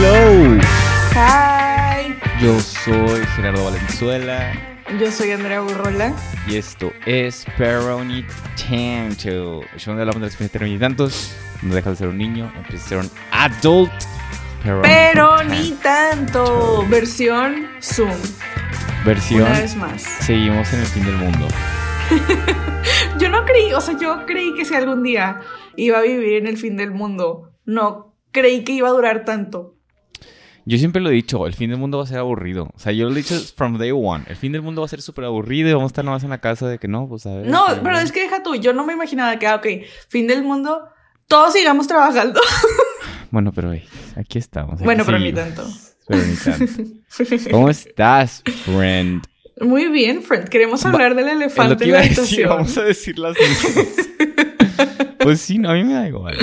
Hello. Hi. Yo soy Gerardo Valenzuela Yo soy Andrea Burrola. y esto es Peroni Tanto. Es donde hablamos de la experiencia de tantos. No dejas de ser un niño, empiezas a ser un adult. Peroni Pero Tanto. ni tanto. Versión Zoom. Versión. Una vez más. Seguimos en el fin del mundo. Yo no creí, o sea, yo creí que si algún día iba a vivir en el fin del mundo, no creí que iba a durar tanto. Yo siempre lo he dicho, el fin del mundo va a ser aburrido. O sea, yo lo he dicho from day one. El fin del mundo va a ser súper aburrido y vamos a estar nomás en la casa de que no, pues a ver. No, ver. pero es que deja tú, yo no me imaginaba que, ah, ok, fin del mundo, todos sigamos trabajando. Bueno, pero hey, aquí estamos. aquí Bueno, pero ni tanto. Pero ni tanto. ¿Cómo estás, friend? Muy bien, friend. Queremos hablar del Es lo elefante en la a decir, habitación. vamos a decir las mismas. pues sí, no, a mí me da igual.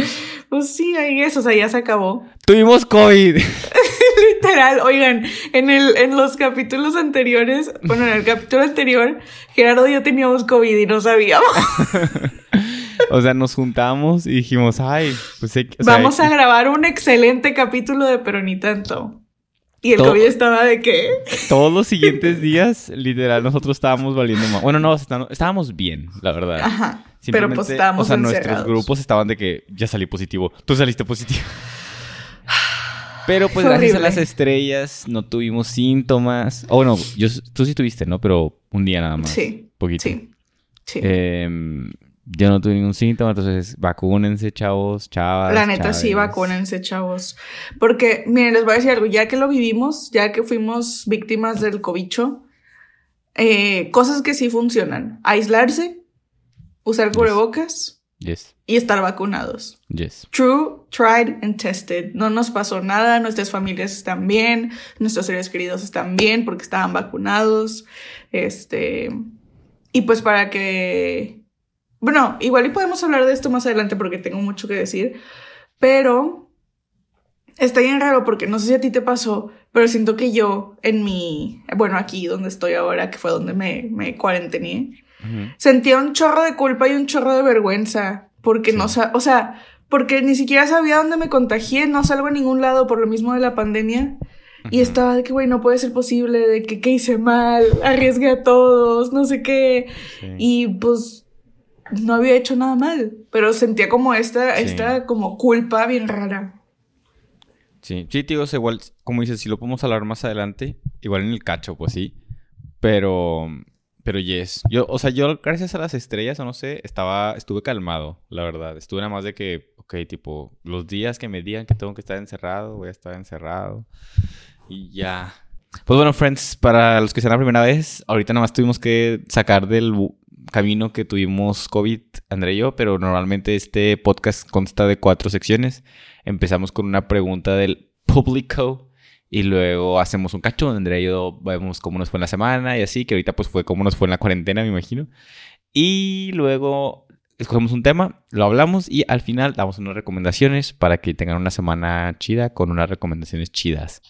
Pues sí, ahí eso, o sea, ya se acabó. Tuvimos COVID. Literal, oigan, en el, en los capítulos anteriores, bueno, en el capítulo anterior, Gerardo y yo teníamos COVID y no sabíamos. o sea, nos juntamos y dijimos, ay, pues hay que- o sea, Vamos a grabar un excelente capítulo de Pero ni tanto. Y el COVID estaba de que. Todos los siguientes días, literal, nosotros estábamos valiendo más. Bueno, no, está- estábamos bien, la verdad. Ajá. Pero pues Simplemente, estábamos O sea, nuestros grupos estaban de que ya salí positivo. Tú saliste positivo. Pero pues gracias a las estrellas no tuvimos síntomas. O bueno, yo, tú sí tuviste, ¿no? Pero un día nada más. Sí, Poquito. sí. Sí. Em, yo no tuve ningún síntoma, entonces vacúnense, chavos, chavas. La neta, sí, vacúnense, chavos. Porque, miren, les voy a decir algo. Ya que lo vivimos, ya que fuimos víctimas del cobicho, eh, cosas que sí funcionan. Aislarse, usar cubrebocas Yes, y estar vacunados. yes. True, tried and tested. No nos pasó nada, nuestras familias están bien, nuestros seres queridos están bien porque estaban vacunados. Este. Y pues para que. Bueno, igual y podemos hablar de esto más adelante porque tengo mucho que decir. Pero. Está bien raro porque no sé si a ti te pasó, pero siento que yo en mi. Bueno, aquí donde estoy ahora, que fue donde me, me cuarentené sentía un chorro de culpa y un chorro de vergüenza porque no Sí. sa o sea, porque ni siquiera sabía dónde me contagié, no salgo a ningún lado por lo mismo de la pandemia. Y estaba de que, güey, no puede ser posible, de que, que hice mal, arriesgué a todos, no sé qué. Sí. Y pues no había hecho nada mal, pero sentía como esta, Sí. esta como culpa bien rara. Sí, sí, tío, o sea, igual, como dices, si lo podemos hablar más adelante, igual en el cacho, pues sí. Pero, pero yes. Yo, o sea, yo gracias a las estrellas, o no sé, estaba, estuve calmado, la verdad. Estuve nada más de que, ok, tipo, los días que me digan que tengo que estar encerrado, voy a estar encerrado. Y ya. Pues bueno, friends, para los que sean la primera vez, ahorita nada más tuvimos que sacar del camino que tuvimos COVID, André y yo, pero normalmente este podcast consta de cuatro secciones. Empezamos con una pregunta del público y luego hacemos un cacho donde Andrea y yo vemos cómo nos fue en la semana y así, que ahorita pues fue cómo nos fue en la cuarentena, me imagino. Y luego escogemos un tema, lo hablamos y al final damos unas recomendaciones para que tengan una semana chida con unas recomendaciones chidas.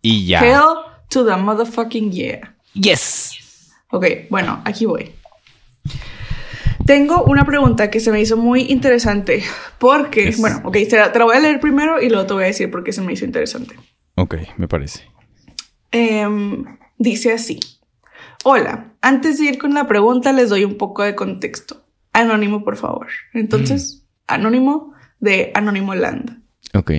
Y ya. Hell to the motherfucking yeah. Yes. Ok, bueno, aquí voy. Tengo una pregunta que se me hizo muy interesante porque, bueno, ok, te la, te la voy a leer primero y luego te voy a decir por qué se me hizo interesante. Ok, me parece. Em, dice así. Hola, antes de ir con la pregunta les doy un poco de contexto. Anónimo, por favor. Entonces, anónimo de Anónimo Land. Ok.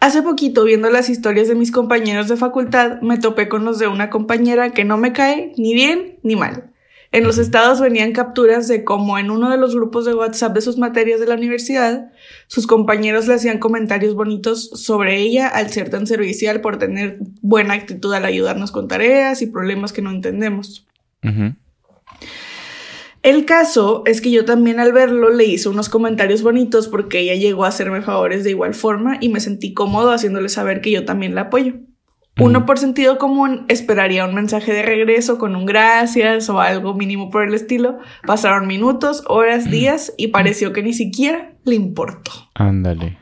Hace poquito, viendo las historias de mis compañeros de facultad, me topé con los de una compañera que no me cae ni bien ni mal. En los estados venían capturas de cómo en uno de los grupos de WhatsApp de sus materias de la universidad, sus compañeros le hacían comentarios bonitos sobre ella al ser tan servicial por tener buena actitud al ayudarnos con tareas y problemas que no entendemos. El caso es que yo también al verlo le hice unos comentarios bonitos porque ella llegó a hacerme favores de igual forma y me sentí cómodo haciéndole saber que yo también la apoyo. Uno por sentido común esperaría un mensaje de regreso con un gracias o algo mínimo por el estilo. Pasaron minutos, horas, días y pareció que ni siquiera le importó. Ándale.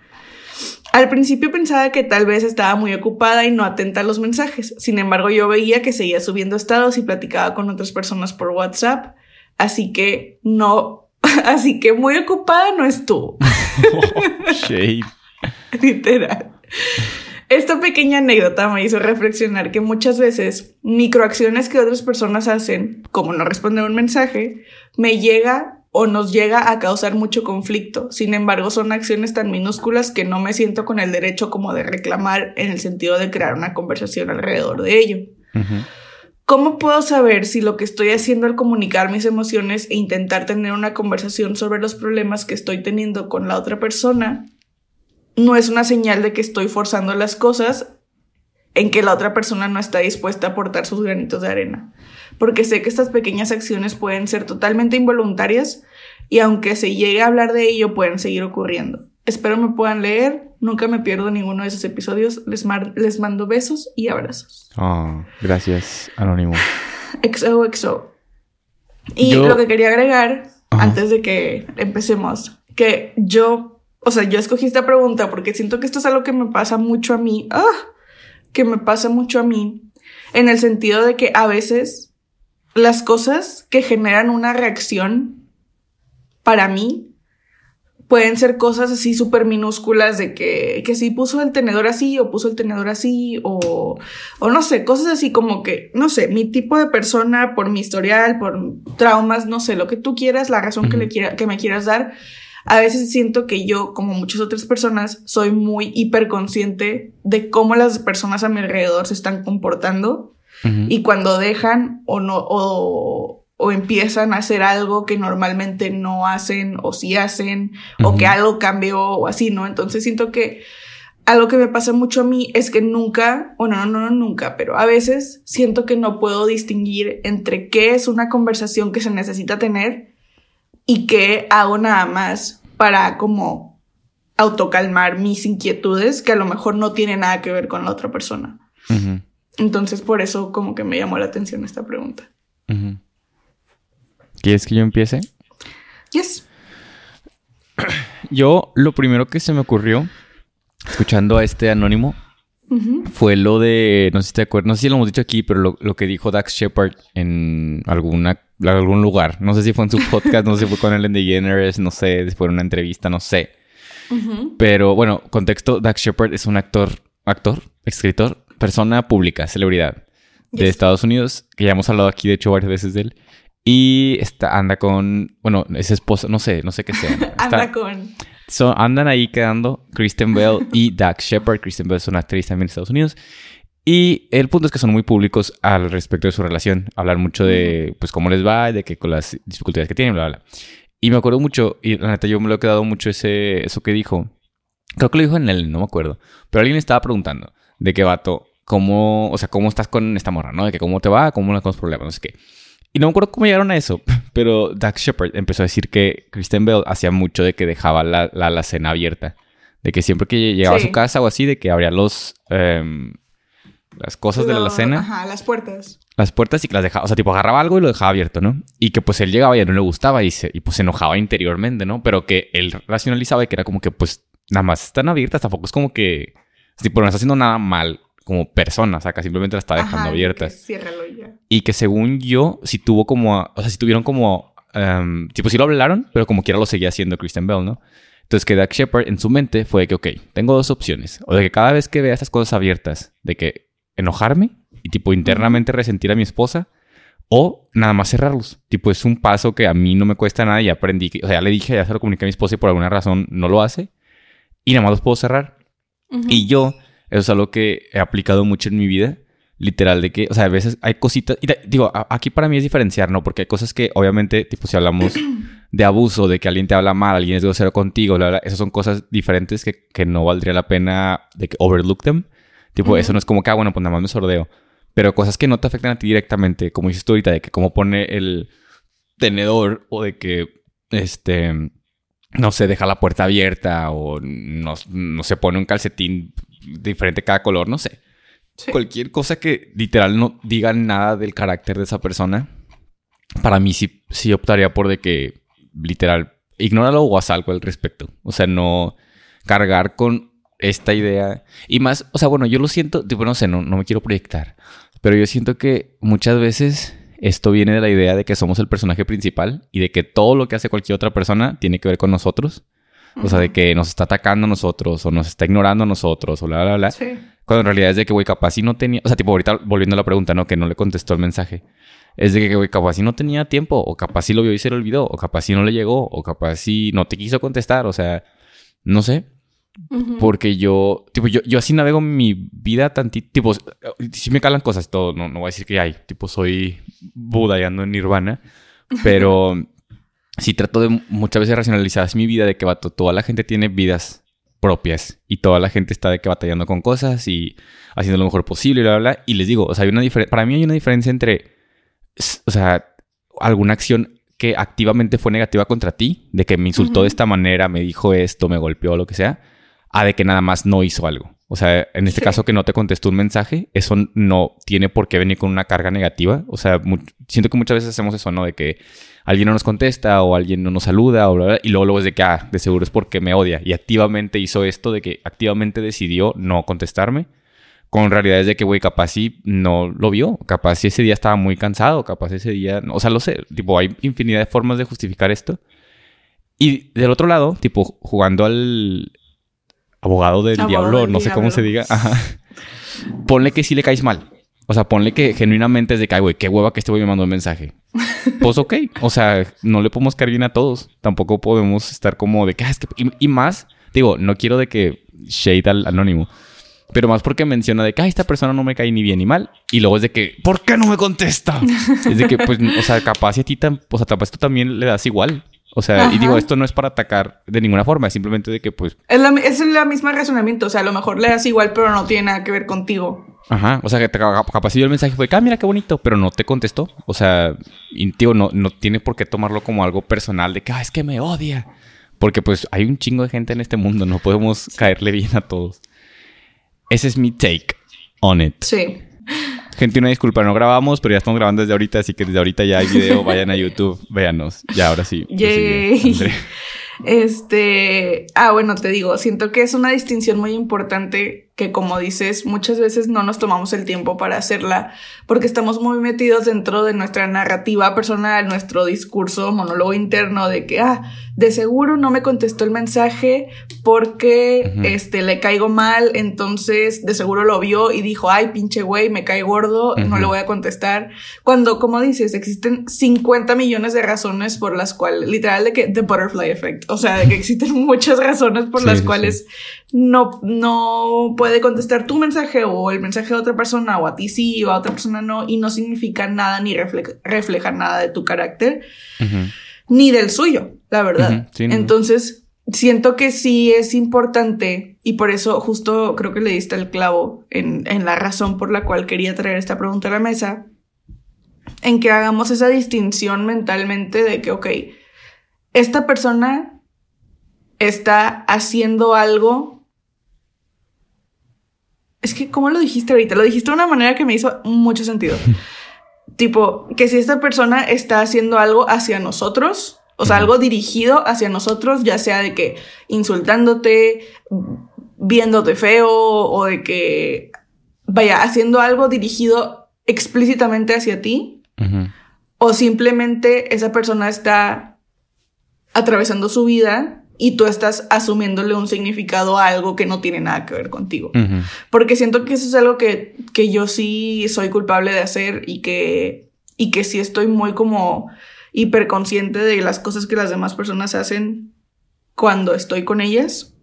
Al principio pensaba que tal vez estaba muy ocupada y no atenta a los mensajes. Sin embargo, yo veía que seguía subiendo estados y platicaba con otras personas por WhatsApp. Así que no, Así que muy ocupada no estuvo. Shade. Literal. Esta pequeña anécdota me hizo reflexionar que muchas veces microacciones que otras personas hacen, como no responder un mensaje, me llega o nos llega a causar mucho conflicto. Sin embargo, son acciones tan minúsculas que no me siento con el derecho como de reclamar en el sentido de crear una conversación alrededor de ello. ¿Cómo puedo saber si lo que estoy haciendo al comunicar mis emociones e intentar tener una conversación sobre los problemas que estoy teniendo con la otra persona no es una señal de que estoy forzando las cosas en que la otra persona no está dispuesta a aportar sus granitos de arena. Porque sé que estas pequeñas acciones pueden ser totalmente involuntarias y aunque se llegue a hablar de ello pueden seguir ocurriendo. Espero me puedan leer, nunca me pierdo ninguno de esos episodios, les, les mando besos y abrazos. Oh, gracias, Anónimo. XOXO. Y lo que quería agregar, antes de que empecemos, que yo o sea, yo escogí esta pregunta porque siento que esto es algo que me pasa mucho a mí, ah, que me pasa mucho a mí, en el sentido de que a veces las cosas que generan una reacción para mí pueden ser cosas así súper minúsculas de que, que si puso el tenedor así o puso el tenedor así o, o no sé, cosas así como que, no sé, mi tipo de persona por mi historial, por traumas, no sé, lo que tú quieras, la razón que, le quiera, que me quieras dar a veces siento que yo, como muchas otras personas, soy muy hiperconsciente de cómo las personas a mi alrededor se están comportando y cuando dejan o no o, o, empiezan a hacer algo que normalmente no hacen o sí hacen o que algo cambió o así, ¿no? Entonces siento que algo que me pasa mucho a mí es que nunca, o no, no, no, nunca, pero a veces siento que no puedo distinguir entre qué es una conversación que se necesita tener y qué hago nada más para como autocalmar mis inquietudes que a lo mejor no tienen nada que ver con la otra persona. Entonces por eso como que me llamó la atención esta pregunta. ¿Quieres que yo empiece? Yes. Yo lo primero que se me ocurrió escuchando a este anónimo fue lo de, no sé si te acuerdas, no sé si lo hemos dicho aquí, pero lo, que dijo Dax Shepard en alguna, algún lugar. No sé si fue en su podcast, no sé si fue con Ellen DeGeneres, no sé, después de una entrevista, no sé. Pero bueno, contexto, Dax Shepard es un actor, actor, escritor, persona pública, celebridad de Estados Unidos, que ya hemos hablado aquí, de hecho, varias veces de él. Y está, anda con, bueno, es esposa, no sé, no sé qué sea. anda con andan ahí quedando Kristen Bell y Dax Shepard. Kristen Bell es una actriz también en Estados Unidos. Y el punto es que son muy públicos al respecto de su relación. Hablar mucho de, pues, cómo les va, de que con las dificultades que tienen, bla, bla. Y me acuerdo mucho, y la neta yo me lo he quedado mucho ese, eso que dijo. Creo que lo dijo en él, no me acuerdo. Pero alguien estaba preguntando de qué vato, cómo, o sea, cómo estás con esta morra, ¿no? De que cómo te va, cómo no los problemas, no sé qué. Y no me acuerdo cómo llegaron a eso, pero Dax Shepard empezó a decir que Kristen Bell hacía mucho de que dejaba la, la, cena abierta. De que siempre que llegaba a su casa o así, de que abría los... Em, las cosas de la cena. Ajá, las puertas. Las puertas y que las dejaba, o sea, tipo agarraba algo y lo dejaba abierto, ¿no? Y que pues él llegaba y no le gustaba y, se, y pues se enojaba interiormente, ¿no? Pero que él racionalizaba y que era como que pues nada más están abiertas, tampoco es como que, tipo, no está haciendo nada mal como persona, o sea, que simplemente la está dejando abierta. Y que según yo, si tuvo como, o sea, si tuvieron como, um, tipo, si lo hablaron, pero como quiera lo seguía haciendo Kristen Bell, ¿no? Entonces que Doug Shepard en su mente fue que, ok, tengo dos opciones. O de que cada vez que vea estas cosas abiertas, de que enojarme y tipo internamente resentir a mi esposa, o nada más cerrarlos. Tipo, es un paso que a mí no me cuesta nada y aprendí. Que, o sea, ya le dije, ya se lo comuniqué a mi esposa y por alguna razón no lo hace. Y nada más los puedo cerrar. Y yo eso es algo que he aplicado mucho en mi vida. Literal, de que, o sea, a veces hay cositas. Y digo, aquí para mí es diferenciar, ¿no? Porque hay cosas que, obviamente, tipo, si hablamos de abuso, de que alguien te habla mal, alguien es grosero contigo, bla, bla, esas son cosas diferentes que, que no valdría la pena de que overlook them. Tipo, eso no es como que, ah, bueno, pues nada más me sordeo. Pero cosas que no te afectan a ti directamente, como dices tú ahorita, de que cómo pone el tenedor o de que, este, no se deja la puerta abierta o no, no se pone un calcetín diferente cada color, no sé. Cualquier cosa que literal no diga nada del carácter de esa persona, para mí sí, sí optaría por de que literal ignóralo o haz algo al respecto. O sea, no cargar con esta idea. Y más, o sea, bueno, yo lo siento, tipo, no sé, no, no me quiero proyectar, pero yo siento que muchas veces esto viene de la idea de que somos el personaje principal y de que todo lo que hace cualquier otra persona tiene que ver con nosotros. O sea, de que nos está atacando a nosotros o nos está ignorando a nosotros o bla, bla, bla. Sí. Cuando en realidad es de que, güey, capaz sí no tenía... O sea, tipo, ahorita volviendo a la pregunta, ¿no? Que no le contestó el mensaje. Es de que, güey, capaz sí no tenía tiempo o capaz sí lo vio y se le olvidó o capaz sí no le llegó o capaz sí no te quiso contestar. O sea, no sé. Porque yo, tipo, yo, yo así navego mi vida tantito, tipo, sí me calan cosas, todo, no, no voy a decir que hay, tipo, soy Buda y ando en Nirvana, pero sí trato de muchas veces racionalizar mi vida de que vato, toda la gente tiene vidas propias y toda la gente está de que batallando con cosas y haciendo lo mejor posible y bla, bla, bla. Y les digo, o sea, hay una para mí hay una diferencia entre, o sea, alguna acción que activamente fue negativa contra ti, de que me insultó de esta manera, me dijo esto, me golpeó, lo que sea, a de que nada más no hizo algo. O sea, en este Sí. caso que no te contestó un mensaje, eso no tiene por qué venir con una carga negativa. O sea, siento que muchas veces hacemos eso, ¿no? De que alguien no nos contesta o alguien no nos saluda o bla, bla, y luego luego es de que, ah, de seguro es porque me odia. Y activamente hizo esto de que activamente decidió no contestarme. Con realidad es de que, güey, capaz sí no lo vio. Capaz sí ese día estaba muy cansado. Capaz ese día... O sea, lo sé. Tipo, hay infinidad de formas de justificar esto. Y del otro lado, tipo, jugando al abogado del Abogado diablo, del no sé cómo se diga. Ajá. Ponle que sí le caes mal. O sea, ponle que genuinamente es de que, güey, qué hueva que este güey me mandó un mensaje. Pues ok. O sea, no le podemos caer bien a todos. Tampoco podemos estar como de que, ah, es que... Y, y más, digo, no quiero de que shade al anónimo. Pero más porque menciona de que, ay, esta persona no me cae ni bien ni mal. Y luego es de que, ¿por qué no me contesta? es de que, pues, o sea, capaz si a ti, tam- o sea, capaz tú también le das igual. O sea, y digo, esto no es para atacar de ninguna forma. Es simplemente de que, pues, Es la, es la misma razonamiento. O sea, a lo mejor le das igual, pero no tiene nada que ver contigo. Ajá, o sea, que te, capaz vio el mensaje fue, ah, mira qué bonito, pero no te contestó. O sea, y, tío, no, no tiene por qué tomarlo como algo personal de que, ah, es que me odia. Porque pues hay un chingo de gente en este mundo, no podemos caerle bien a todos. Ese es mi take on it. Sí. Gente, una disculpa, no grabamos, pero ya estamos grabando desde ahorita, así que desde ahorita ya hay video, vayan a YouTube, véanos. Ya, ahora sí. Este, ah, bueno, te digo, siento que es una distinción muy importante que como dices, muchas veces no nos tomamos el tiempo para hacerla porque estamos muy metidos dentro de nuestra narrativa personal, nuestro discurso, monólogo interno de que, ah, de seguro no me contestó el mensaje porque, Ujú. este, le caigo mal, entonces de seguro lo vio y dijo, ay, pinche güey, me cae gordo, no Ujú. le voy a contestar. Cuando, como dices, existen 50 millones de razones por las cuales, literal, de que, the butterfly effect, o sea, de que existen muchas razones por Sí, las sí, cuales no, no puede contestar tu mensaje o el mensaje de otra persona o a ti sí o a otra persona no y no significa nada ni refleja, refleja nada de tu carácter Ujú. ni del suyo, la verdad. Ujú, sí, no, no. Entonces, siento que sí es importante y por eso justo creo que le diste el clavo en, en la razón por la cual quería traer esta pregunta a la mesa, en que hagamos esa distinción mentalmente de que, ok, esta persona está haciendo algo. Es que, ¿cómo lo dijiste ahorita? Lo dijiste de una manera que me hizo mucho sentido. tipo, que si esta persona está haciendo algo hacia nosotros, o sea, algo dirigido hacia nosotros, ya sea de que insultándote, viéndote feo, o de que, vaya, haciendo algo dirigido explícitamente hacia ti, o simplemente esa persona está atravesando su vida y tú estás asumiéndole un significado a algo que no tiene nada que ver contigo. Porque siento que eso es algo que, que yo sí soy culpable de hacer y que, y que sí estoy muy como hiperconsciente de las cosas que las demás personas hacen cuando estoy con ellas.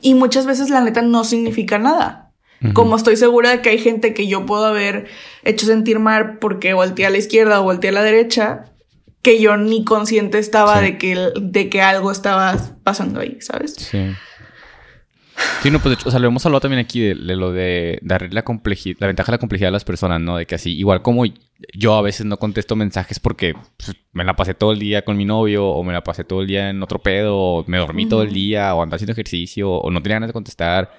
Y muchas veces la neta no significa nada. Como estoy segura de que hay gente que yo puedo haber hecho sentir mal porque volteé a la izquierda o volteé a la derecha, que yo ni consciente estaba Sí. de, que, de que algo estaba pasando ahí, ¿sabes? Sí. Sí, no, pues de hecho, o sea, lo hemos hablado también aquí de, de lo de darle la complejidad, la ventaja de la complejidad a las personas, ¿no? De que así, igual como yo a veces no contesto mensajes porque pues, me la pasé todo el día con mi novio, o me la pasé todo el día en otro pedo, o me dormí todo el día, o andaba haciendo ejercicio, o no tenía ganas de contestar.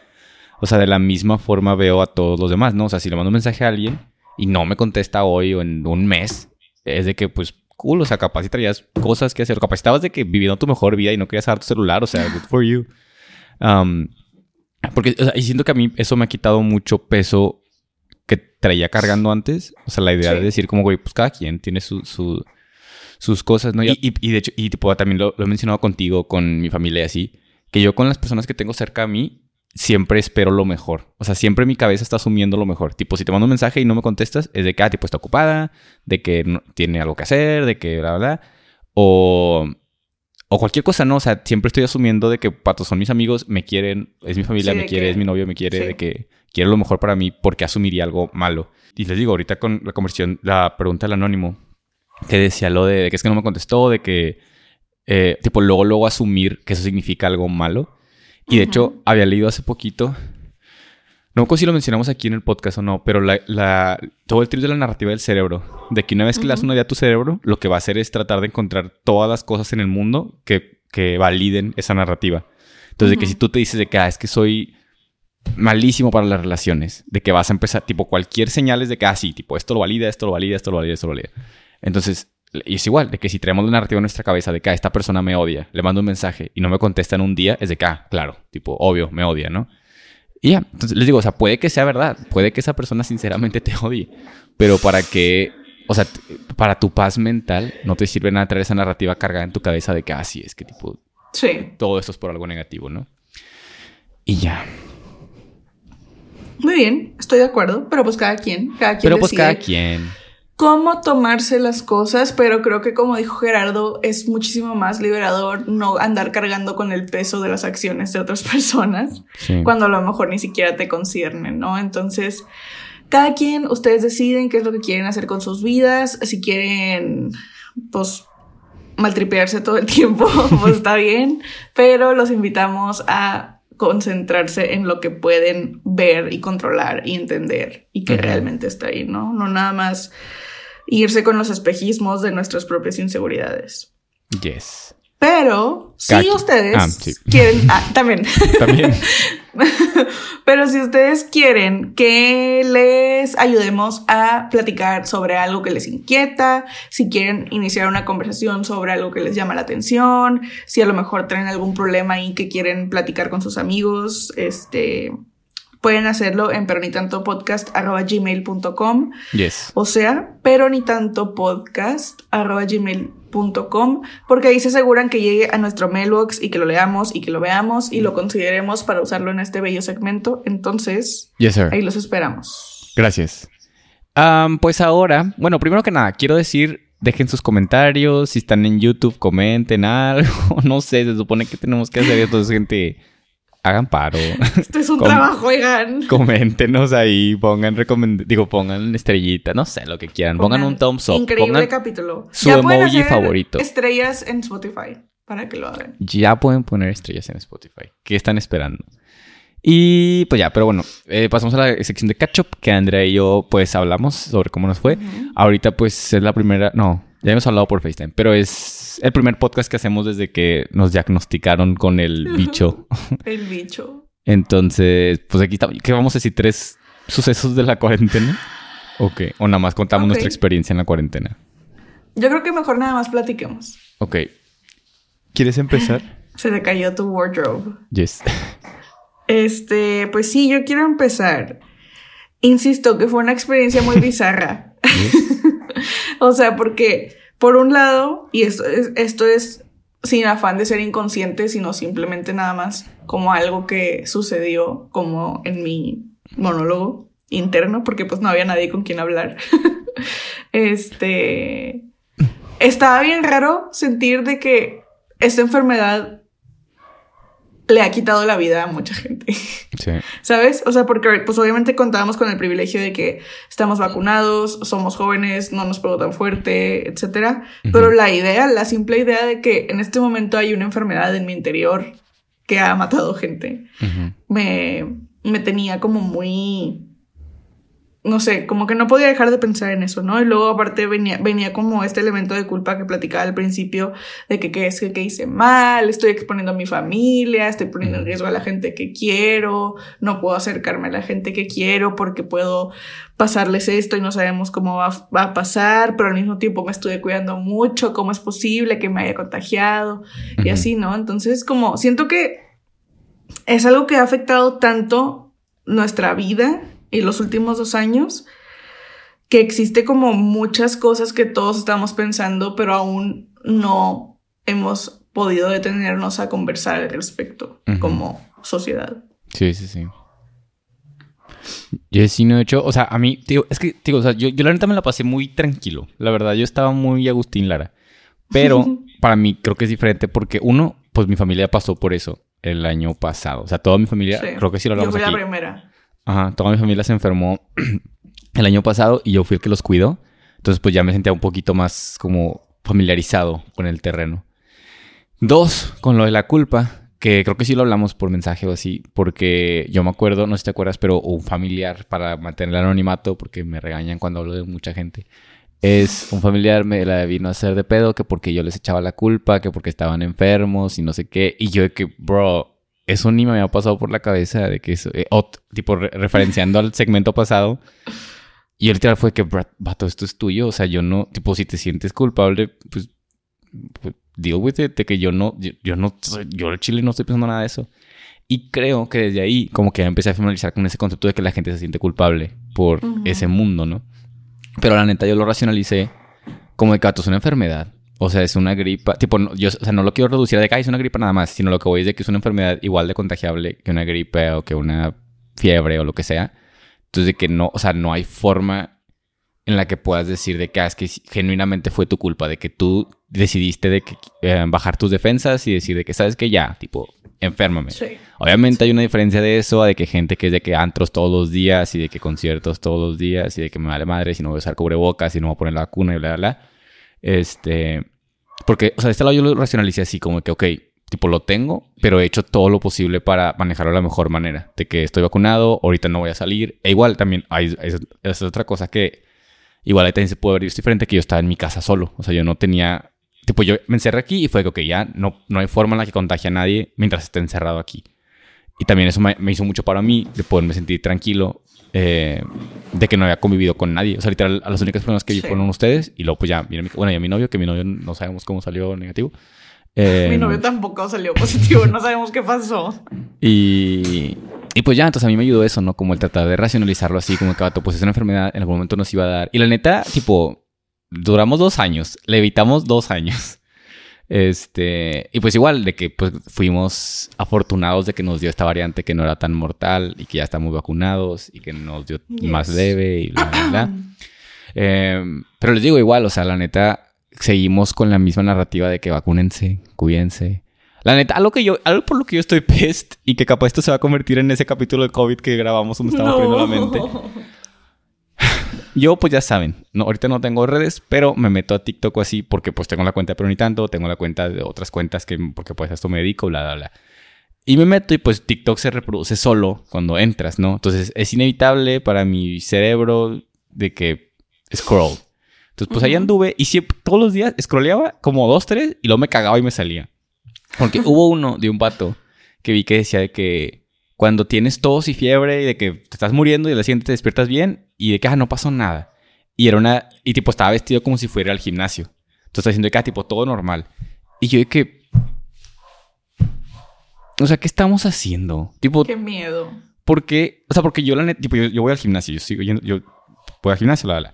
O sea, de la misma forma veo a todos los demás, ¿no? O sea, si le mando un mensaje a alguien y no me contesta hoy o en un mes, es de que, pues, cool, o sea, capaz si traías cosas que hacer, capaz estabas de que viviendo tu mejor vida y no querías dar tu celular, o sea, good for you. Um, porque, o sea, y siento que a mí eso me ha quitado mucho peso que traía cargando antes. O sea, la idea de decir como, güey, pues cada quien tiene su, sus cosas, ¿no? Y, y, de hecho, y tipo, también lo, he mencionado contigo, con mi familia y así, que yo con las personas que tengo cerca a mí, siempre espero lo mejor. O sea, siempre mi cabeza está asumiendo lo mejor. Tipo, si te mando un mensaje y no me contestas, es de que, ah, tipo, está ocupada, de que no, tiene algo que hacer, de que bla, bla, O, o cualquier cosa, ¿no? O sea, siempre estoy asumiendo de que, patos, son mis amigos, me quieren, es mi familia, me quiere, es mi novio, me quiere, de que quiere lo mejor para mí porque asumiría algo malo. Y les digo, ahorita con la conversión, la pregunta del anónimo, que decía lo de, que es que no me contestó, de que, eh, tipo, luego, luego asumir que eso significa algo malo. Y de hecho, había leído hace poquito, no sé si lo mencionamos aquí en el podcast o no, pero la, todo el trip de la narrativa del cerebro, de que una vez que le das una idea a tu cerebro, lo que va a hacer es tratar de encontrar todas las cosas en el mundo que, que validen esa narrativa. Entonces, de que si tú te dices de que, ah, es que soy malísimo para las relaciones, de que vas a empezar, tipo, cualquier señal es de que, ah, sí, tipo, esto lo valida, esto lo valida, esto lo valida, esto lo valida. Entonces, y es igual, de que si traemos la narrativa en nuestra cabeza de que ah, esta persona me odia, le mando un mensaje y no me contesta en un día, es de que, ah, claro, tipo, obvio, me odia, ¿no? Y ya, entonces les digo, o sea, puede que sea verdad, puede que esa persona sinceramente te odie, pero para que, o sea, para tu paz mental no te sirve nada traer esa narrativa cargada en tu cabeza de que, ah, sí, es que tipo, sí. todo esto es por algo negativo, ¿no? Y ya. Muy bien, estoy de acuerdo, pero pues cada quien, cada quien. Pero pues cada quien cómo tomarse las cosas, pero creo que como dijo Gerardo, es muchísimo más liberador no andar cargando con el peso de las acciones de otras personas cuando a lo mejor ni siquiera te conciernen, ¿no? Entonces, cada quien, ustedes deciden qué es lo que quieren hacer con sus vidas, si quieren, pues, maltripearse todo el tiempo, pues está bien, pero los invitamos a concentrarse en lo que pueden ver y controlar y entender y que realmente está ahí, ¿no? No nada más irse con los espejismos de nuestras propias inseguridades. Yes. Pero si ustedes ah, quieren, ah, también. También. Pero si ustedes quieren que les ayudemos a platicar sobre algo que les inquieta, si quieren iniciar una conversación sobre algo que les llama la atención, si a lo mejor tienen algún problema y que quieren platicar con sus amigos, este, pueden hacerlo en peronitantopodcast.gmail.com. Yes. O sea, peronitantopodcast.gmail.com porque ahí se aseguran que llegue a nuestro mailbox y que lo leamos y que lo veamos y lo consideremos para usarlo en este bello segmento. Entonces, ahí los esperamos. Gracias. pues ahora, bueno, primero que nada, quiero decir dejen sus comentarios. Si están en YouTube, comenten algo. No sé, se supone que tenemos que hacer esto. gente hagan paro. Esto es un trabajo, oigan. Coméntenos ahí, pongan digo, pongan estrellita, no sé, lo que quieran. Pongan, un thumbs up. Increíble capítulo. Su emoji favorito. Estrellas en Spotify para que lo hagan. Ya pueden poner estrellas en Spotify. ¿Qué están esperando? Y pues ya, pero bueno, eh, pasamos a la sección de catch up que Andrea y yo pues hablamos sobre cómo nos fue. Ahorita pues es la primera, no, ya hemos hablado por FaceTime, pero es el primer podcast que hacemos desde que nos diagnosticaron con el bicho. el bicho. Entonces, pues aquí estamos. ¿Qué vamos a decir? ¿Tres sucesos de la cuarentena? Ok. O nada más contamos nuestra experiencia en la cuarentena. Yo creo que mejor nada más platiquemos. Ok. ¿Quieres empezar? Se te cayó tu wardrobe. Yes. Este, pues sí, yo quiero empezar. Insisto que fue una experiencia muy bizarra. o sea, porque por un lado, y esto es, esto es sin afán de ser inconsciente, sino simplemente nada más como algo que sucedió como en mi monólogo interno, porque pues no había nadie con quien hablar. este, estaba bien raro sentir de que esta enfermedad le ha quitado la vida a mucha gente. Sí. ¿Sabes? O sea, porque pues obviamente contábamos con el privilegio de que estamos vacunados, somos jóvenes, no nos pegó tan fuerte, etcétera. Pero la idea, la simple idea de que en este momento hay una enfermedad en mi interior que ha matado gente, me, me tenía como muy no sé, como que no podía dejar de pensar en eso, ¿no? Y luego aparte venía, venía como este elemento de culpa que platicaba al principio de que qué es que, hice mal, estoy exponiendo a mi familia, estoy poniendo en riesgo a la gente que quiero, no puedo acercarme a la gente que quiero porque puedo pasarles esto y no sabemos cómo va, va a pasar, pero al mismo tiempo me estuve cuidando mucho, cómo es posible que me haya contagiado y así, ¿no? Entonces como siento que es algo que ha afectado tanto nuestra vida y los últimos dos años, que existe como muchas cosas que todos estamos pensando, pero aún no hemos podido detenernos a conversar al respecto como sociedad. Sí, sí, sí. Yo sí no he hecho, o sea, a mí, digo, es que, digo, o sea, yo, yo la neta me la pasé muy tranquilo. La verdad, yo estaba muy Agustín Lara. Pero para mí creo que es diferente porque uno, pues mi familia pasó por eso el año pasado. O sea, toda mi familia, creo que sí lo hablamos Yo fui aquí. la primera. Ajá, toda mi familia se enfermó el año pasado y yo fui el que los cuidó. Entonces, pues ya me sentía un poquito más como familiarizado con el terreno. Dos, con lo de la culpa, que creo que sí lo hablamos por mensaje o así, porque yo me acuerdo, no sé si te acuerdas, pero un familiar para mantener el anonimato, porque me regañan cuando hablo de mucha gente. Es un familiar me la vino a hacer de pedo que porque yo les echaba la culpa, que porque estaban enfermos y no sé qué. Y yo de que, bro, eso ni me había pasado por la cabeza de que eso, eh, o t- tipo re- referenciando al segmento pasado. Y el literal fue que, "Bro, vato, esto es tuyo. O sea, yo no, tipo, si te sientes culpable, pues, pues deal with it, de que yo no, yo, yo no, yo al chile no estoy pensando nada de eso. Y creo que desde ahí, como que empecé a familiarizar con ese concepto de que la gente se siente culpable por Ujú. ese mundo, ¿no? Pero la neta, yo lo racionalicé como de que vato, es una enfermedad. O sea, es una gripa. Tipo, no- yo, o sea, no lo quiero reducir a de que "Ay, es una gripa nada más, sino lo que voy es de que es una enfermedad igual de contagiable que una gripe o que una fiebre o lo que sea. Entonces, de que no, o sea, no hay forma en la que puedas decir de que, ah, es que genuinamente fue tu culpa, de que tú decidiste de que eh, bajar tus defensas y decir de que, sabes que ya, tipo, enférmame. Sí. Obviamente hay una diferencia de eso, a de que gente que es de que antros todos los días y de que conciertos todos los días y de que me vale madre si no voy a usar cubrebocas y no voy a poner la vacuna y bla, bla, bla. Este, porque, o sea, de este lado yo lo racionalicé así como que, ok, tipo lo tengo, pero he hecho todo lo posible para manejarlo de la mejor manera. De que estoy vacunado, ahorita no voy a salir. E igual también hay, es, es otra cosa que igual ahí también se puede ver es diferente que yo estaba en mi casa solo. O sea, yo no tenía, tipo yo me encerré aquí y fue que, ok, ya no, no hay forma en la que contagie a nadie mientras esté encerrado aquí. Y también eso me, me hizo mucho para mí, de poderme sentir tranquilo, eh, de que no había convivido con nadie. O sea, literal, a las únicas personas que vi Sí. fueron ustedes. Y luego, pues ya, mi- bueno, y a mi novio, que mi novio no sabemos cómo salió negativo. Eh, Mi novio tampoco salió positivo, no sabemos qué pasó. y, y pues ya, entonces a mí me ayudó eso, ¿no? Como el tratar de racionalizarlo así, como que, vato, pues es una enfermedad, en algún momento nos iba a dar. Y la neta, tipo, duramos dos años, le evitamos dos años. Este, y pues igual de que pues fuimos afortunados de que nos dio esta variante que no era tan mortal y que ya estamos vacunados y que nos dio Yes. más leve y bla, bla, bla. Eh, pero les digo igual, o sea, la neta, seguimos con la misma narrativa de que vacúnense, cuídense. La neta, algo que yo, algo por lo que yo estoy pest y que capaz esto se va a convertir en ese capítulo de COVID que grabamos donde estamos poniendo la mente. Yo, pues ya saben, no, ahorita no tengo redes, pero me meto a TikTok o así porque pues tengo la cuenta de Tanto, tengo la cuenta de otras cuentas que, porque pues a esto me dedico, bla, bla, bla. Y me meto y pues TikTok se reproduce solo cuando entras, ¿no? Entonces es inevitable para mi cerebro de que scroll. Entonces pues ahí Ujú. anduve y siempre, todos los días scrolleaba como dos, tres y luego me cagaba y me salía. Porque hubo uno de un pato que vi que decía de que cuando tienes tos y fiebre y de que te estás muriendo y al día siguiente te despiertas bien y de que ah, no pasó nada. Y era una. Y tipo, estaba vestido como si fuera al gimnasio. Entonces está diciendo de que ah, tipo, todo normal. Y yo de que. O sea, ¿qué estamos haciendo? Tipo, Qué miedo. porque. O sea, porque yo la neta. Tipo, yo, yo voy al gimnasio, yo sigo yendo. Yo voy al gimnasio, la, la.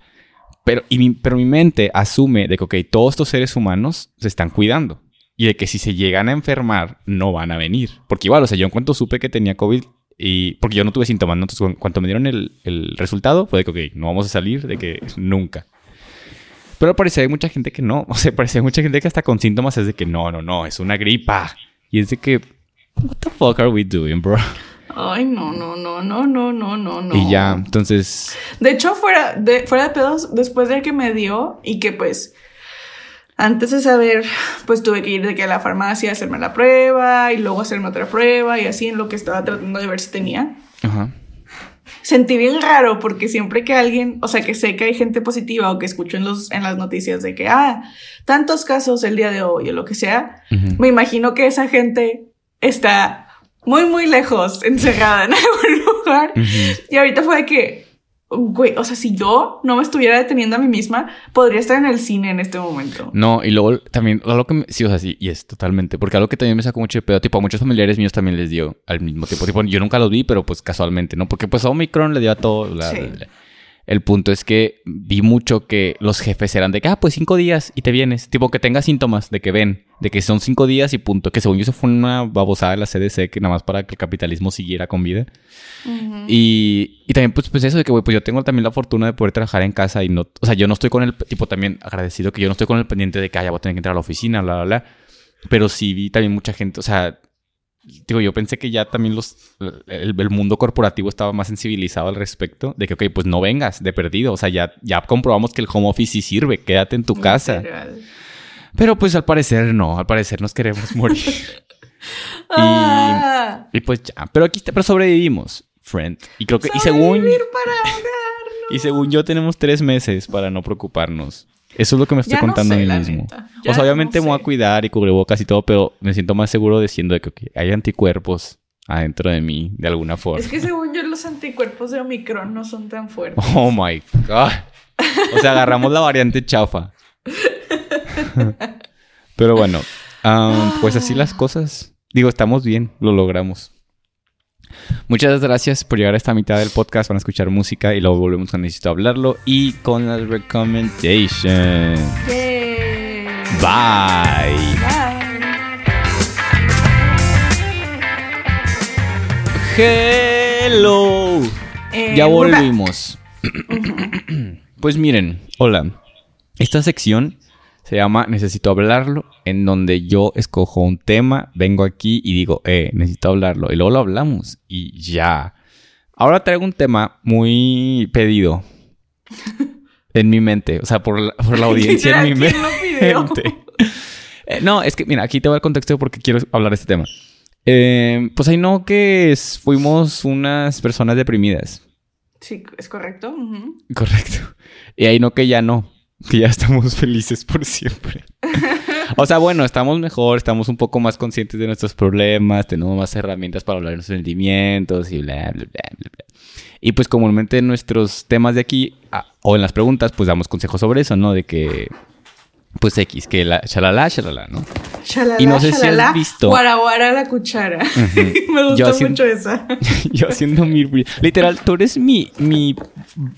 Pero, y mi, pero mi mente asume de que, ok, todos estos seres humanos se están cuidando. Y de que si se llegan a enfermar, no van a venir. Porque igual, o sea, yo en cuanto supe que tenía COVID, y porque yo no tuve síntomas, ¿no? entonces en cuanto me dieron el, el resultado, fue de que, ok, no vamos a salir, de que nunca. Pero parece hay mucha gente que no. O sea, parece hay mucha gente que hasta con síntomas es de que no, no, no, es una gripa. Y es de que, what the fuck are we doing, bro? Ay, no, no, no, no, no, no, no, no. Y ya, entonces, De hecho, fuera de, fuera de pedos, después de que me dio y que pues antes de saber, pues tuve que ir de que a la farmacia a hacerme la prueba y luego hacerme otra prueba y así en lo que estaba tratando de ver si tenía. ajá. Sentí bien raro porque siempre que alguien, o sea, que sé que hay gente positiva o que escucho en, los, en las noticias de que, ah, tantos casos el día de hoy o lo que sea, ujú. me imagino que esa gente está muy, muy lejos, encerrada en algún lugar. Ujú. Y ahorita fue de que, güey, o sea, si yo no me estuviera deteniendo a mí misma, podría estar en el cine en este momento. No, y luego también, algo que me, sí, o sea, sí, y es totalmente, porque algo que también me sacó mucho de pedo, tipo, a muchos familiares míos también les dio al mismo tiempo, tipo, yo nunca los vi, pero pues casualmente, ¿no? Porque pues Omicron le dio a todo, Sí. El punto es que vi mucho que los jefes eran de que, ah, pues cinco días y te vienes. Tipo, que tengas síntomas de que ven, de que son cinco días y punto. Que según yo eso fue una babosada de la CDC, que nada más para que el capitalismo siguiera con vida. Y, y también, pues, pues eso de que, güey, pues yo tengo también la fortuna de poder trabajar en casa y no, o sea, yo no estoy con el, tipo, también agradecido que yo no estoy con el pendiente de que, ah, ya voy a tener que entrar a la oficina, bla, bla, bla. Pero sí vi también mucha gente, o sea, digo, yo pensé que ya también los, el, el mundo corporativo estaba más sensibilizado al respecto, de que, ok, pues no vengas de perdido, o sea, ya, ya comprobamos que el home office sí sirve, quédate en tu casa. Literal. Pero pues al parecer no, al parecer nos queremos morir. Ah, y pues ya, pero aquí está, pero sobrevivimos, friend. Y creo que, y según... para. Y según yo tenemos tres meses para no preocuparnos. Eso es lo que me estoy Ya no contando sé, a mí mismo. O sea, obviamente no me voy a cuidar y cubrebocas y todo, pero me siento más seguro diciendo de que hay anticuerpos adentro de mí, de alguna forma. Es que según yo los anticuerpos de Omicron no son tan fuertes. Oh my God. O sea, agarramos la variante chafa. Pero bueno, am, pues así las cosas. Digo, estamos bien, lo logramos. Muchas gracias por llegar a esta mitad del podcast. Van a escuchar música y luego volvemos con Necesito Hablarlo y con las recommendations. Yay. Bye. Bye. Hello. Eh, Ya volvimos. Pues miren, hola. Esta sección se llama Necesito hablarlo, en donde yo escojo un tema, vengo aquí y digo, eh, necesito hablarlo. Y luego lo hablamos y ya. Ahora traigo un tema muy pedido en mi mente, o sea, por la, por la audiencia en mi mente. Eh, no, es que, mira, aquí te voy al contexto porque quiero hablar de este tema. Eh, pues ahí no que es- fuimos unas personas deprimidas. Sí, es correcto. Correcto. Y ahí no que ya no. Que ya estamos felices por siempre. O sea, bueno, estamos mejor, estamos un poco más conscientes de nuestros problemas, tenemos más herramientas para hablar de nuestros sentimientos y bla, bla, bla, bla, bla. Y pues comúnmente en nuestros temas de aquí, ah, o en las preguntas, pues damos consejos sobre eso, ¿no? De que, pues X, que la shalala, shalala, ¿no? Y no sé si has visto- Guara, guara la cuchara. Me gustó mucho esa. Yo haciendo mi... Literal, tú eres mi, mi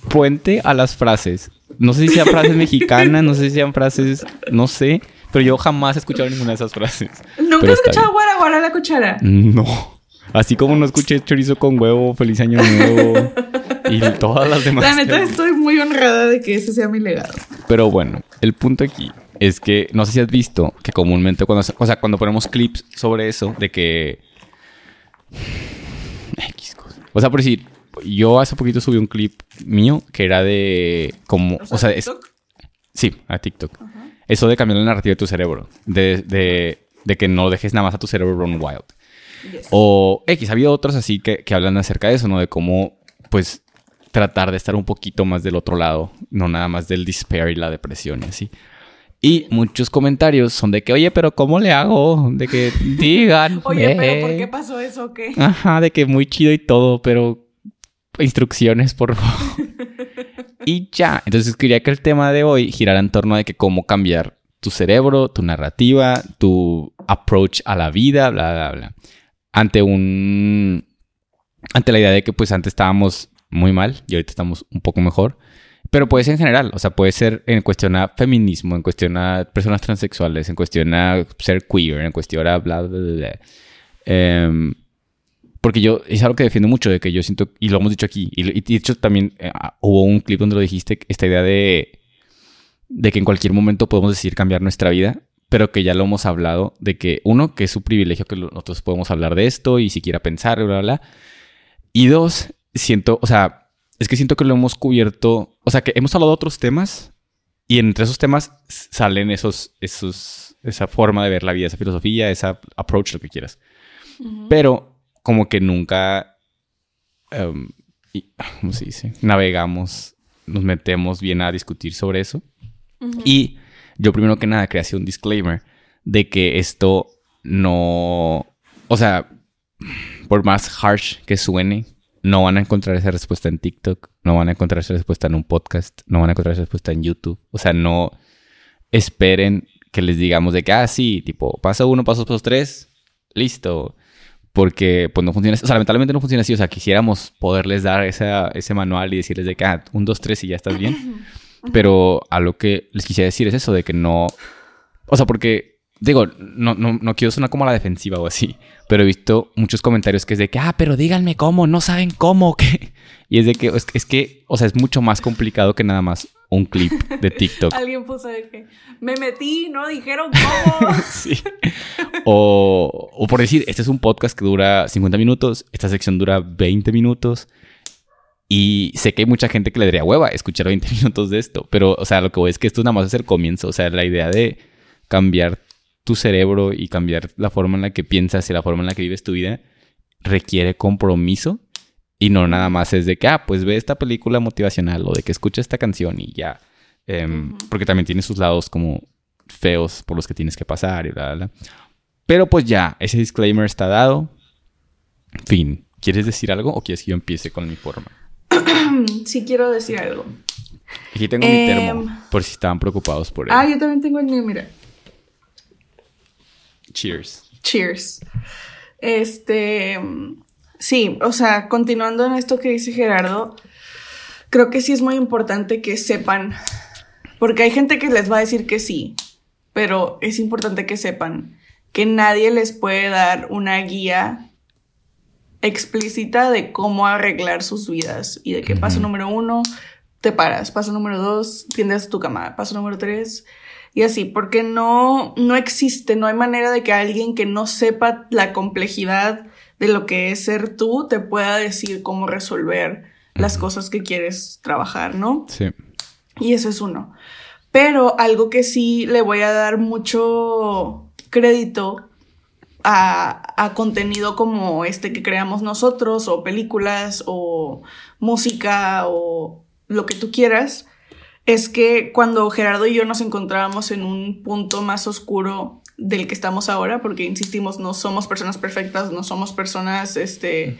puente a las frases. No sé si sean frases mexicanas, no sé si sean frases... No sé. Pero yo jamás he escuchado ninguna de esas frases. ¿Nunca has escuchado guara, guara la cuchara? No. Así como no escuché chorizo con huevo, feliz año nuevo y todas las demás. La neta estoy muy honrada de que ese sea mi legado. Pero bueno, el punto aquí es que no sé si has visto que comúnmente cuando, o sea, cuando ponemos clips sobre eso, de que. X cosa. O sea, por decir, yo hace poquito subí un clip mío que era de. como. O sea, es- sí, a TikTok. Eso de cambiar la narrativa de tu cerebro. De, de, de que no dejes nada más a tu cerebro run wild. Yes. O X, había otros así que, que hablan acerca de eso, ¿no? De cómo, pues, tratar de estar un poquito más del otro lado, no nada más del despair y la depresión y así. Y muchos comentarios son de que, oye, pero ¿cómo le hago? De que digan. Oye, pero ¿por eh". qué pasó eso qué? Ajá, de que muy chido y todo, pero instrucciones, por favor. y ya. Entonces quería que el tema de hoy girara en torno de que cómo cambiar tu cerebro, tu narrativa, tu approach a la vida, bla, bla, bla. Ante un... Ante la idea de que pues antes estábamos muy mal y ahorita estamos un poco mejor. Pero puede ser en general, o sea, puede ser en cuestión a feminismo, en cuestión a personas transexuales, en cuestión a ser queer, en cuestión a bla, bla, bla, bla. Em, porque yo, es algo que defiendo mucho, de que yo siento, y lo hemos dicho aquí, y, y de hecho también eh, ah, hubo un clip donde lo dijiste, esta idea de, de que en cualquier momento podemos decidir cambiar nuestra vida, pero que ya lo hemos hablado, de que uno, que es su privilegio que nosotros podemos hablar de esto y siquiera pensar, bla, bla, bla. Y dos, siento, o sea, es que siento que lo hemos cubierto, o sea, que hemos hablado de otros temas y entre esos temas salen esos, esos, esa forma de ver la vida, esa filosofía, esa approach, lo que quieras. Pero como que nunca, em, y- ¿cómo se dice? Navegamos, nos metemos bien a discutir sobre eso. Y yo primero que nada quería hacer un disclaimer de que esto no, o sea, por más harsh que suene, no van a encontrar esa respuesta en TikTok, no van a encontrar esa respuesta en un podcast, no van a encontrar esa respuesta en YouTube. O sea, no esperen que les digamos de que, ah, sí, tipo, paso uno, paso dos, tres, listo. Porque, pues, no funciona, o sea, lamentablemente no funciona así. O sea, quisiéramos poderles dar ese manual y decirles de que, ah, un, dos, tres y ya estás bien. Pero a lo que les quisiera decir es eso, de que no... O sea, porque, digo, no, no, no quiero sonar como a la defensiva o así, pero he visto muchos comentarios que es de que, ah, pero díganme cómo, no saben cómo, que... Y es de que, es, es que, o sea, es mucho más complicado que nada más un clip de TikTok. Alguien puso de que me metí, no dijeron cómo. sí. O, o, por decir, este es un podcast que dura 50 minutos, esta sección dura 20 minutos. Y sé que hay mucha gente que le daría hueva escuchar 20 minutos de esto, pero, o sea, lo que voy es que esto nada más es el comienzo. O sea, la idea de cambiar tu cerebro y cambiar la forma en la que piensas y la forma en la que vives tu vida requiere compromiso y no nada más es de que, ah, pues ve esta película motivacional o de que escucha esta canción y ya. Em, porque también tiene sus lados como feos por los que tienes que pasar y bla, bla, bla. Pero pues ya, ese disclaimer está dado. Fin. ¿Quieres decir algo o quieres que yo empiece con mi forma? sí quiero decir algo. Aquí tengo mi termo, em, por si estaban preocupados por él. Ah, yo también tengo el mío, mira. Cheers. Cheers. Este, Sí, o sea, continuando en esto que dice Gerardo, creo que sí es muy importante que sepan, porque hay gente que les va a decir que sí, pero es importante que sepan que nadie les puede dar una guía explícita de cómo arreglar sus vidas y de que paso número uno, te paras, paso número dos, tiendes tu cama, paso número tres, y así, porque no, no existe, no hay manera de que alguien que no sepa la complejidad de lo que es ser tú te pueda decir cómo resolver las cosas que quieres trabajar, ¿no? Sí. Y eso es uno. Pero algo que sí le voy a dar mucho crédito a, a, contenido como este que creamos nosotros, o películas, o música, o lo que tú quieras, es que cuando Gerardo y yo nos encontrábamos en un punto más oscuro del que estamos ahora, porque insistimos, no somos personas perfectas, no somos personas este,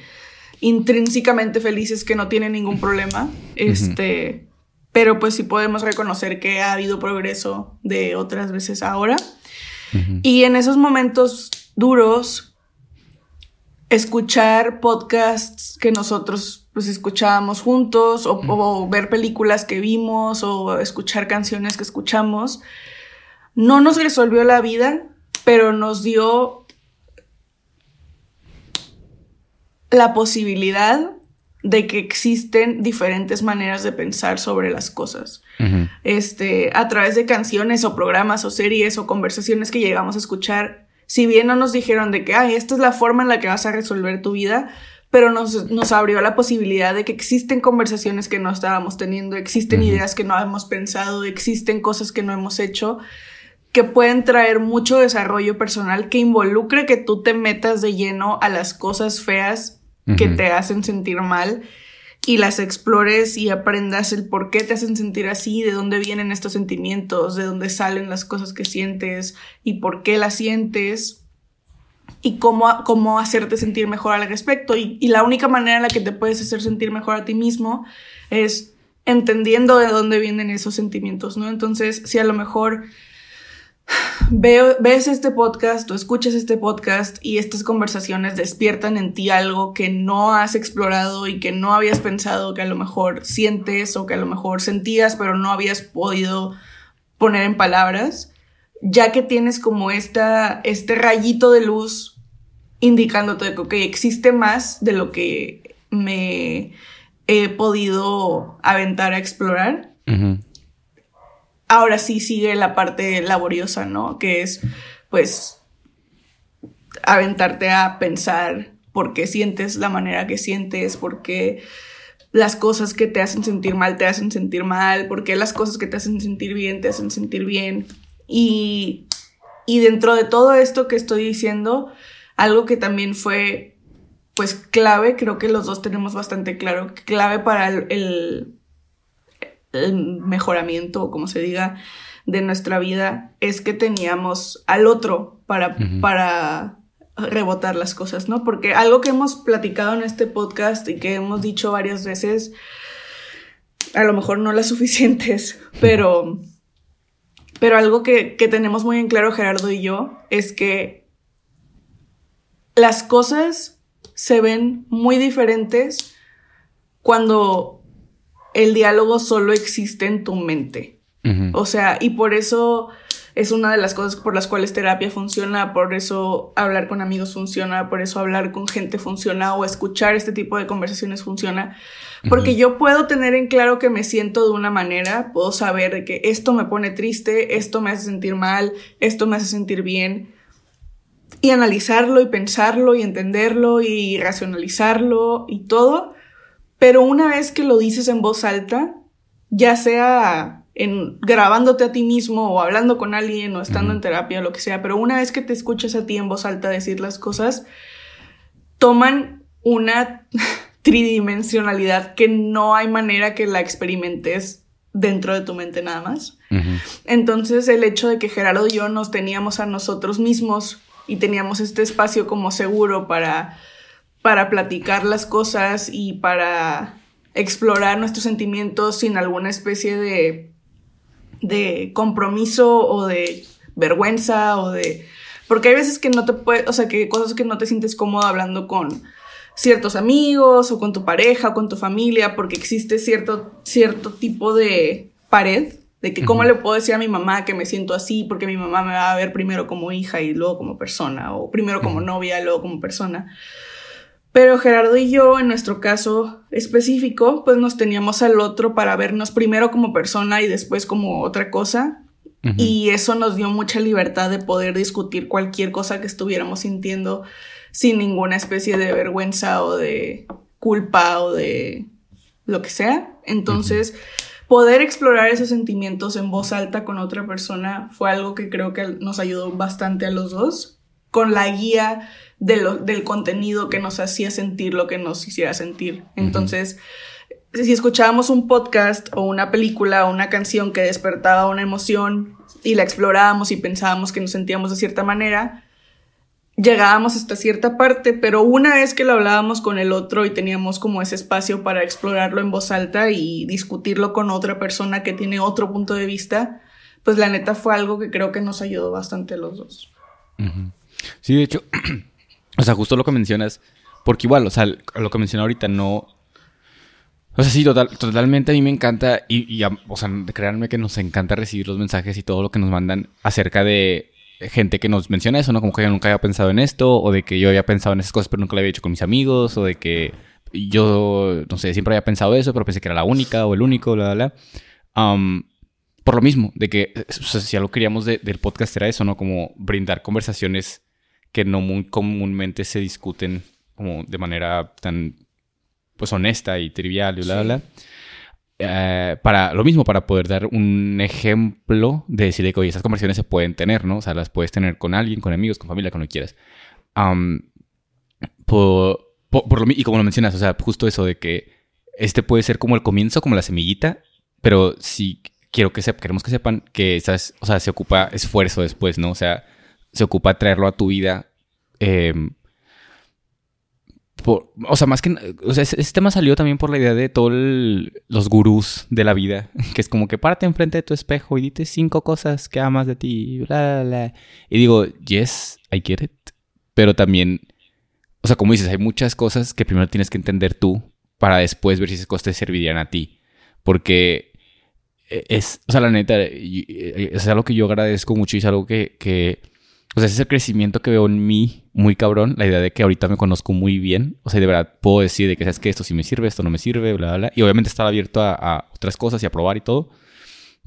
intrínsecamente felices que no tienen ningún problema. Este, Pero pues sí podemos reconocer que ha habido progreso de otras veces ahora. Y en esos momentos duros, escuchar podcasts que nosotros pues escuchábamos juntos o, o ver películas que vimos o escuchar canciones que escuchamos, no nos resolvió la vida, pero nos dio la posibilidad de que existen diferentes maneras de pensar sobre las cosas. Este, a través de canciones o programas o series o conversaciones que llegamos a escuchar, si bien no nos dijeron de que, ay, esta es la forma en la que vas a resolver tu vida, pero nos, nos abrió la posibilidad de que existen conversaciones que no estábamos teniendo, existen ideas que no hemos pensado, existen cosas que no hemos hecho que pueden traer mucho desarrollo personal que involucre que tú te metas de lleno a las cosas feas que te hacen sentir mal y las explores y aprendas el por qué te hacen sentir así, de dónde vienen estos sentimientos, de dónde salen las cosas que sientes y por qué las sientes y cómo, cómo hacerte sentir mejor al respecto. Y, la única manera en la que te puedes hacer sentir mejor a ti mismo es entendiendo de dónde vienen esos sentimientos, ¿no? Entonces, si a lo mejor Veo, ves este podcast o escuchas este podcast y estas conversaciones despiertan en ti algo que no has explorado y que no habías pensado que a lo mejor sientes o que a lo mejor sentías pero no habías podido poner en palabras, ya que tienes como esta, este rayito de luz indicándote que existe más de lo que me he podido aventar a explorar ahora sí sigue la parte laboriosa, ¿no? Que es, pues, aventarte a pensar por qué sientes la manera que sientes, por qué las cosas que te hacen sentir mal te hacen sentir mal, por qué las cosas que te hacen sentir bien te hacen sentir bien. Y, y dentro de todo esto que estoy diciendo, algo que también fue, pues, clave, creo que los dos tenemos bastante claro, clave para el el mejoramiento, o como se diga, de nuestra vida, es que teníamos al otro para, para rebotar las cosas, ¿no? Porque algo que hemos platicado en este podcast y que hemos dicho varias veces, a lo mejor no las suficientes, pero, pero algo que, que tenemos muy en claro Gerardo y yo es que las cosas se ven muy diferentes cuando el diálogo solo existe en tu mente. O sea, y por eso es una de las cosas por las cuales terapia funciona, por eso hablar con amigos funciona, por eso hablar con gente funciona o escuchar este tipo de conversaciones funciona. Porque yo puedo tener en claro que me siento de una manera, puedo saber que esto me pone triste, esto me hace sentir mal, esto me hace sentir bien. Y analizarlo y pensarlo y entenderlo y racionalizarlo y todo. Pero una vez que lo dices en voz alta, ya sea en grabándote a ti mismo o hablando con alguien o estando en terapia o lo que sea, pero una vez que te escuchas a ti en voz alta decir las cosas, toman una tridimensionalidad que no hay manera que la experimentes dentro de tu mente nada más. Entonces el hecho de que Gerardo y yo nos teníamos a nosotros mismos y teníamos este espacio como seguro para, para platicar las cosas y para explorar nuestros sentimientos sin alguna especie de de compromiso o de vergüenza o de... Porque hay veces que no te puedes, o sea, que cosas que no te sientes cómodo hablando con ciertos amigos o con tu pareja o con tu familia porque existe cierto, cierto tipo de pared de que cómo le puedo decir a mi mamá que me siento así porque mi mamá me va a ver primero como hija y luego como persona o primero como novia y luego como persona. Pero Gerardo y yo, en nuestro caso específico, pues nos teníamos al otro para vernos primero como persona y después como otra cosa. Y eso nos dio mucha libertad de poder discutir cualquier cosa que estuviéramos sintiendo sin ninguna especie de vergüenza o de culpa o de lo que sea. Entonces, poder explorar esos sentimientos en voz alta con otra persona fue algo que creo que nos ayudó bastante a los dos, con la guía del contenido que nos hacía sentir lo que nos hiciera sentir. Entonces, si escuchábamos un podcast o una película o una canción que despertaba una emoción y la explorábamos y pensábamos que nos sentíamos de cierta manera, llegábamos hasta cierta parte, pero una vez que lo hablábamos con el otro y teníamos como ese espacio para explorarlo en voz alta y discutirlo con otra persona que tiene otro punto de vista, pues la neta fue algo que creo que nos ayudó bastante los dos. Sí, de hecho, O sea, justo lo que mencionas, porque igual, o sea, lo que mencioné ahorita no... O sea, sí, total, totalmente a mí me encanta y, o sea, créanme que nos encanta recibir los mensajes y todo lo que nos mandan acerca de gente que nos menciona eso, ¿no? Como que yo nunca había pensado en esto, o de que yo había pensado en esas cosas pero nunca lo había hecho con mis amigos, o de que yo, no sé, siempre había pensado eso, pero pensé que era la única o el único, bla, bla, bla. por lo mismo, de que, o sea, si algo queríamos del podcast era eso, ¿no? Como brindar conversaciones que no muy comúnmente se discuten como de manera tan pues honesta y trivial y bla, bla, eh, para lo mismo, para poder dar un ejemplo de decir que, oye, esas conversaciones se pueden tener, ¿no? O sea, las puedes tener con alguien, con amigos, con familia, con lo quieras. por, lo, y como lo mencionas, o sea, justo eso de que este puede ser como el comienzo, como la semillita, pero sí quiero que sepan, queremos que sepan que esas, o sea, se ocupa esfuerzo después, ¿no? O sea, se ocupa traerlo a tu vida. Em, o sea, más que... O sea, este tema salió también por la idea de todos los gurús de la vida. Que es como que párate enfrente de tu espejo y dite cinco cosas que amas de ti. Bla. Y digo, yes, I get it. Pero también... O sea, como dices, hay muchas cosas que primero tienes que entender tú para después ver si esas cosas te servirían a ti. Porque e, es... O sea, la neta, es algo que yo agradezco mucho y es algo que o sea, ese crecimiento que veo en mí muy cabrón. La idea de que ahorita me conozco muy bien. O sea, de verdad puedo decir de que sabes que esto sí me sirve, esto no me sirve, bla, bla, bla. Y obviamente estar abierto a, otras cosas y a probar y todo.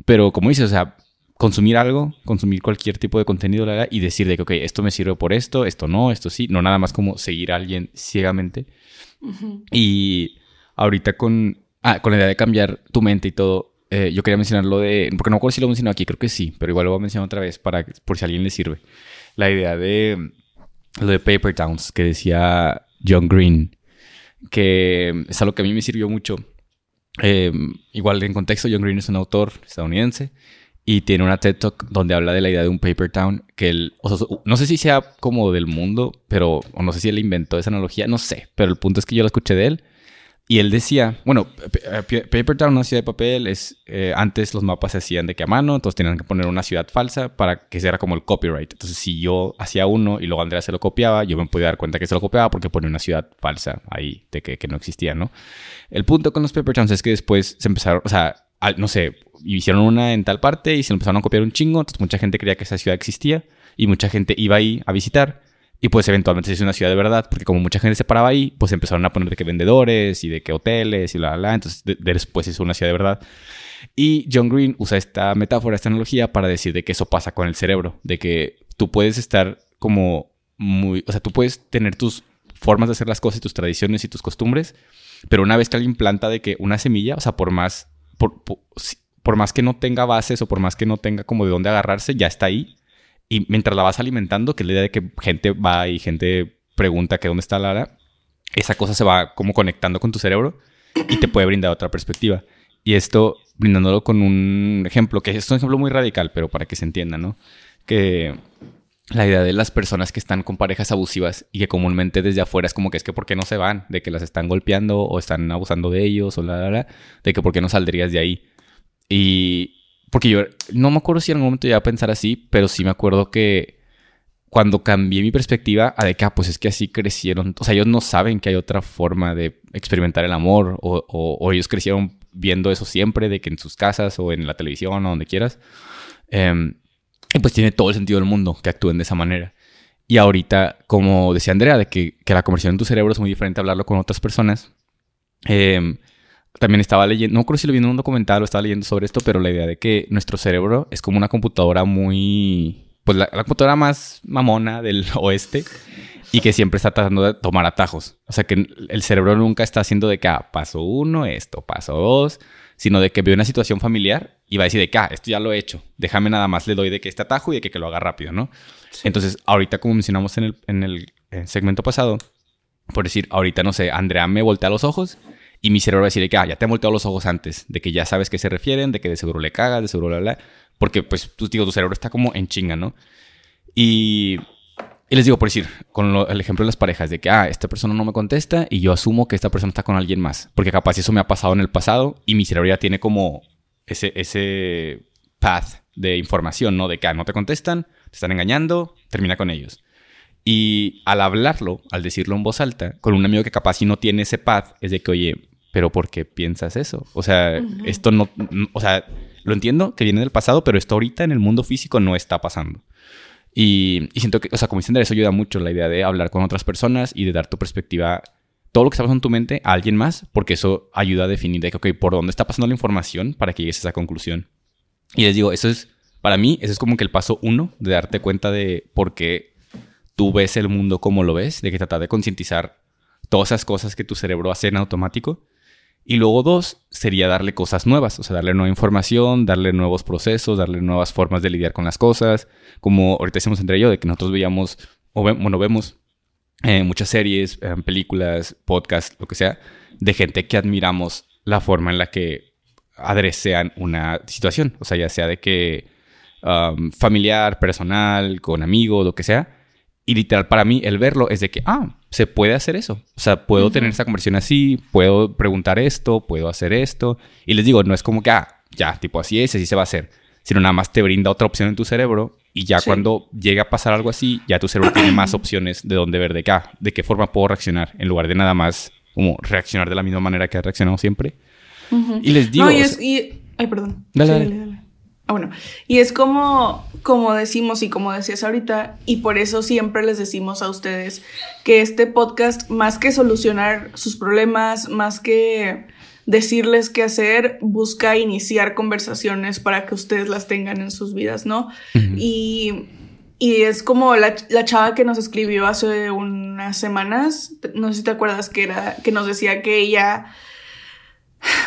Pero como dices, o sea, consumir algo, consumir cualquier tipo de contenido, bla, bla, y decir de que, ok, esto me sirve por esto, esto no, esto sí. No nada más como seguir a alguien ciegamente. Y ahorita con, ah, con la idea de cambiar tu mente y todo, eh, yo quería mencionar lo de, porque no recuerdo si lo mencioné aquí, creo que sí, pero igual lo voy a mencionar otra vez para, por si a alguien le sirve la idea de lo de Paper Towns que decía John Green, que es algo que a mí me sirvió mucho. Eh, igual en contexto, John Green es un autor estadounidense y tiene una TED Talk donde habla de la idea de un paper town que él, no sé si sea como del mundo, pero o no sé si él inventó esa analogía, no sé, pero el punto es que yo la escuché de él y él decía, bueno, Paper Town, una ciudad de papel, es eh, antes los mapas se hacían de que a mano, entonces tenían que poner una ciudad falsa para que sea como el copyright. Entonces, si yo hacía uno y luego Andrea se lo copiaba, yo me podía dar cuenta que se lo copiaba porque ponía una ciudad falsa ahí de que, que no existía, ¿no? El punto con los Paper Towns es que después se empezaron, o sea, no sé, hicieron una en tal parte y se lo empezaron a copiar un chingo, entonces mucha gente creía que esa ciudad existía y mucha gente iba ahí a visitar y pues eventualmente se hizo una ciudad de verdad, porque como mucha gente se paraba ahí, pues empezaron a poner de que vendedores y de que hoteles y la, la, la. Entonces después se hizo una ciudad de verdad. Y John Green usa esta metáfora, esta analogía para decir de que eso pasa con el cerebro, de que tú puedes estar como muy, o sea, tú puedes tener tus formas de hacer las cosas y tus tradiciones y tus costumbres, pero una vez que alguien planta de que una semilla, o sea, por más, por, por, por más que no tenga bases o por más que no tenga como de dónde agarrarse, ya está ahí y mientras la vas alimentando, que es la idea de que gente va y gente pregunta que dónde está Lara, esa cosa se va como conectando con tu cerebro y te puede brindar otra perspectiva. Y esto, brindándolo con un ejemplo, que es un ejemplo muy radical, pero para que se entienda, ¿no? Que la idea de las personas que están con parejas abusivas y que comúnmente desde afuera es como que es que por qué no se van, de que las están golpeando o están abusando de ellos o la, la, de que por qué no saldrías de ahí. Y, porque yo no me acuerdo si en algún momento iba a pensar así, pero sí me acuerdo que cuando cambié mi perspectiva a de que, ah, pues es que así crecieron. O sea, ellos no saben que hay otra forma de experimentar el amor o, o, ellos crecieron viendo eso siempre, de que en sus casas o en la televisión o donde quieras. Eh, y pues tiene todo el sentido del mundo que actúen de esa manera. Y ahorita, como decía Andrea, de que, que la conversión en tu cerebro es muy diferente a hablarlo con otras personas. Eh, también estaba leyendo, no creo si lo vi en un documental o estaba leyendo sobre esto, pero la idea de que nuestro cerebro es como una computadora muy, pues la, computadora más mamona del oeste y que siempre está tratando de tomar atajos. O sea que el cerebro nunca está haciendo de que, ah, paso uno, esto, paso dos, sino de que ve una situación familiar y va a decir de que, ah, esto ya lo he hecho, déjame nada más le doy de que este atajo y de que, que lo haga rápido, ¿no? Entonces, ahorita como mencionamos en el, en el segmento pasado, por decir, ahorita no sé, Andrea me voltea los ojos y mi cerebro va a decir que, ah, ya te han volteado los ojos antes, de que ya sabes qué se refieren, de que de seguro le cagas, de seguro la, la. Porque, pues, tú, digo, tu cerebro está como en chinga, ¿no? Y, y les digo, por decir, con el ejemplo de las parejas, de que, ah, esta persona no me contesta y yo asumo que esta persona está con alguien más. Porque capaz eso me ha pasado en el pasado y mi cerebro ya tiene como ese, ese path de información, ¿no? De que, ah, no te contestan, te están engañando, termina con ellos. Y al hablarlo, al decirlo en voz alta, con un amigo que capaz si no tiene ese path, es de que, oye, pero ¿por qué piensas eso? O sea, esto no, o sea, lo entiendo que viene del pasado, pero esto ahorita en el mundo físico no está pasando. Y, siento que, o sea, como dicen, eso ayuda mucho la idea de hablar con otras personas y de dar tu perspectiva, todo lo que está pasando en tu mente a alguien más, porque eso ayuda a definir de que, ok, por dónde está pasando la información para que llegues a esa conclusión. Y les digo, eso es, para mí, eso es como que el paso uno de darte cuenta de por qué tú ves el mundo como lo ves, de que tratar de concientizar todas esas cosas que tu cerebro hace en automático. Y luego dos, sería darle cosas nuevas, o sea, darle nueva información, darle nuevos procesos, darle nuevas formas de lidiar con las cosas, como ahorita decimos entre ellos, de que nosotros veíamos, o bueno, vemos eh, muchas series, eh, películas, podcasts, lo que sea, de gente que admiramos la forma en la que adresean una situación, o sea, ya sea de que um, familiar, personal, con amigos, lo que sea, y literal, para mí, el verlo es de que, ah, se puede hacer eso. O sea, puedo tener esa conversión así, puedo preguntar esto, puedo hacer esto. Y les digo, no es como que, ah, ya, tipo así es, así se va a hacer. Sino nada más te brinda otra opción en tu cerebro. Y ya cuando llega a pasar algo así, ya tu cerebro tiene más opciones de dónde ver, de qué, ah, de qué forma puedo reaccionar. En lugar de nada más como reaccionar de la misma manera que ha reaccionado siempre. Y les digo. No, y es. Y... Ay, perdón. dale. dale, dale. Ah, bueno, y es como, como decimos y como decías ahorita, y por eso siempre les decimos a ustedes que este podcast, más que solucionar sus problemas, más que decirles qué hacer, busca iniciar conversaciones para que ustedes las tengan en sus vidas, ¿no? y, y, es como la, la, chava que nos escribió hace unas semanas, no sé si te acuerdas que era, que nos decía que ella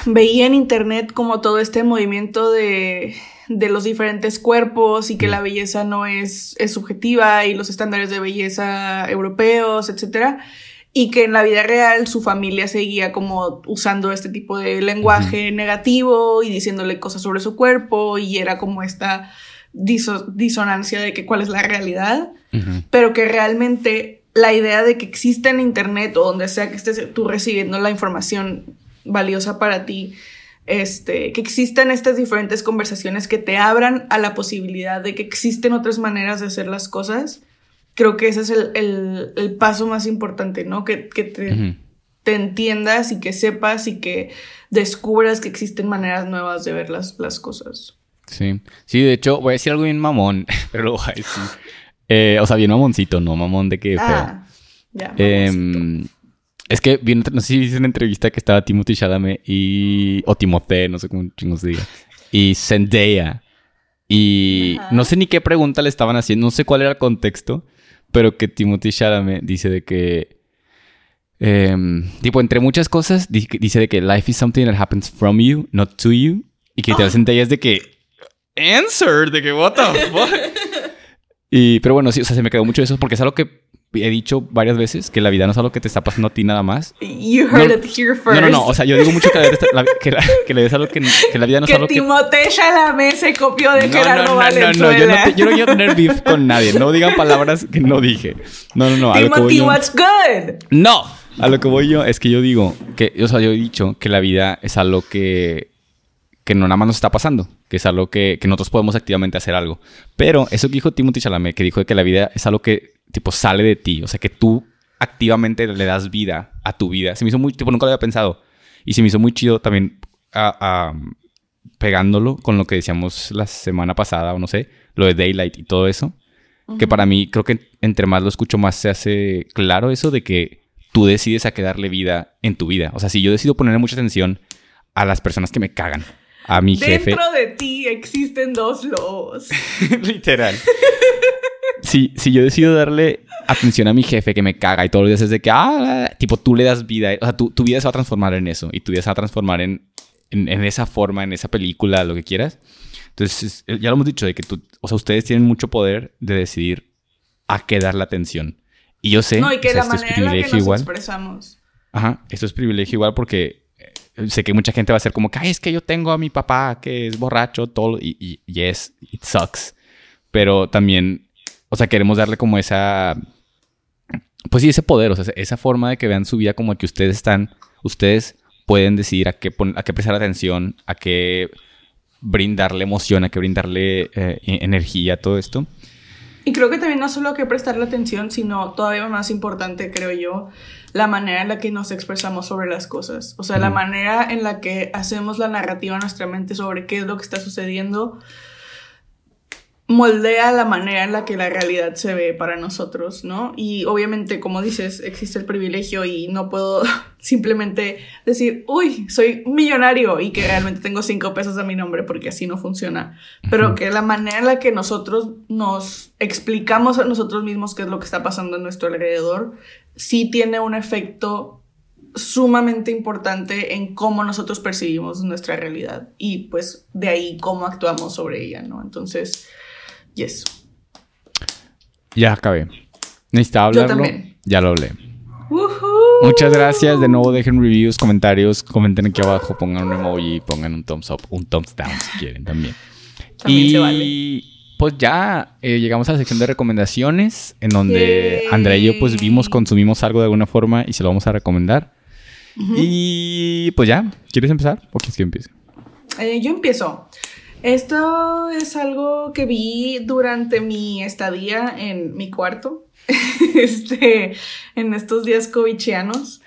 veía en internet como todo este movimiento de de los diferentes cuerpos y que la belleza no es, es subjetiva y los estándares de belleza europeos, etc. y que en la vida real su familia seguía como usando este tipo de lenguaje negativo y diciéndole cosas sobre su cuerpo y era como esta disonancia de que cuál es la realidad, pero que realmente la idea de que existe en internet o donde sea que estés tú recibiendo la información valiosa para ti, este, que existan estas diferentes conversaciones que te abran a la posibilidad de que existen otras maneras de hacer las cosas, creo que ese es el, paso más importante, ¿no? Que, te, te, entiendas y que sepas y que descubras que existen maneras nuevas de ver las, las cosas. Sí, sí, de hecho, voy a decir algo bien mamón, pero lo voy a decir. Eh, o sea, bien mamoncito, no mamón de que ah, Ya, eh, es que vi, no sé si viste una entrevista que estaba Timothy Chalamet y... O Timothée, no sé cómo chingos diga. Y Zendaya. Y no sé ni qué pregunta le estaban haciendo, no sé cuál era el contexto, pero que Timothy Chalamet dice de que... Em, tipo, entre muchas cosas, dice de que life is something that happens from you, not to you. Y que te oh. Zendaya es de que... Answer, de que what the fuck. y, pero bueno, sí, o sea, se me quedó mucho eso porque es algo que he dicho varias veces que la vida no es algo que te está pasando a ti nada más. You heard it here first. No, no, no. O sea, yo digo mucho que la, que, que le des algo que, que, la vida no es algo que... Que Timothée Chalamet se copió de Gerardo no, no, Valenzuela. No, no, yo no, yo no quiero tener beef con nadie. No digan palabras que no dije. No, no, no. Timothy, what's good? No. A lo que voy yo es que yo digo que... O sea, yo he dicho que la vida es algo que... Que no nada más nos está pasando. Que es algo que, que nosotros podemos activamente hacer algo. Pero eso que dijo Timothy Chalamet, que dijo que la vida es algo que tipo, sale de ti. O sea, que tú activamente le das vida a tu vida. Se me hizo muy, tipo, nunca lo había pensado. Y se me hizo muy chido también pegándolo con lo que decíamos la semana pasada, o no sé, lo de Daylight y todo eso. Que para mí, creo que entre más lo escucho, más se hace claro eso de que tú decides a qué darle vida en tu vida. O sea, si yo decido ponerle mucha atención a las personas que me cagan, a mi jefe. Dentro de ti existen dos lobos. Literal. si, si yo decido darle atención a mi jefe que me caga y todos los días es de que, ah, tipo, tú le das vida, o sea, tu, tu vida se va a transformar en eso y tu vida se va a transformar en, en, esa forma, en esa película, lo que quieras. Entonces, ya lo hemos dicho, de que tú, o sea, ustedes tienen mucho poder de decidir a qué dar la atención. Y yo sé, no, y que la manera en la que nos igual. expresamos. Ajá, esto es privilegio igual porque eh, sé que mucha gente va a ser como que, ay, es que yo tengo a mi papá que es borracho, todo, y, y yes, it sucks. Pero también o sea, queremos darle como esa. Pues sí, ese poder, o sea, esa forma de que vean su vida como que ustedes están. Ustedes pueden decidir a qué, a qué prestar atención, a qué brindarle emoción, a qué brindarle eh, e-, energía, todo esto. Y creo que también no solo a qué prestarle atención, sino todavía más importante, creo yo, la manera en la que nos expresamos sobre las cosas. O sea, la manera en la que hacemos la narrativa en nuestra mente sobre qué es lo que está sucediendo moldea la manera en la que la realidad se ve para nosotros, ¿no? Y obviamente, como dices, existe el privilegio y no puedo simplemente decir, uy, soy millonario y que realmente tengo cinco pesos a mi nombre porque así no funciona. Pero que la manera en la que nosotros nos explicamos a nosotros mismos qué es lo que está pasando en nuestro alrededor, sí tiene un efecto sumamente importante en cómo nosotros percibimos nuestra realidad y pues de ahí cómo actuamos sobre ella, ¿no? Entonces, Yes. Ya acabé. Necesitaba hablarlo. Ya lo hablé. Muchas gracias. De nuevo, dejen reviews, comentarios. Comenten aquí abajo. Pongan un emoji. Pongan un thumbs up, un thumbs down si quieren también. y pues ya eh, llegamos a la sección de recomendaciones. En donde Andrea y yo, pues vimos, consumimos algo de alguna forma y se lo vamos a recomendar. Y pues ya, ¿quieres empezar o quieres que empiece? Eh, yo empiezo. Esto es algo que vi durante mi estadía en mi cuarto, este, en estos días covichianos.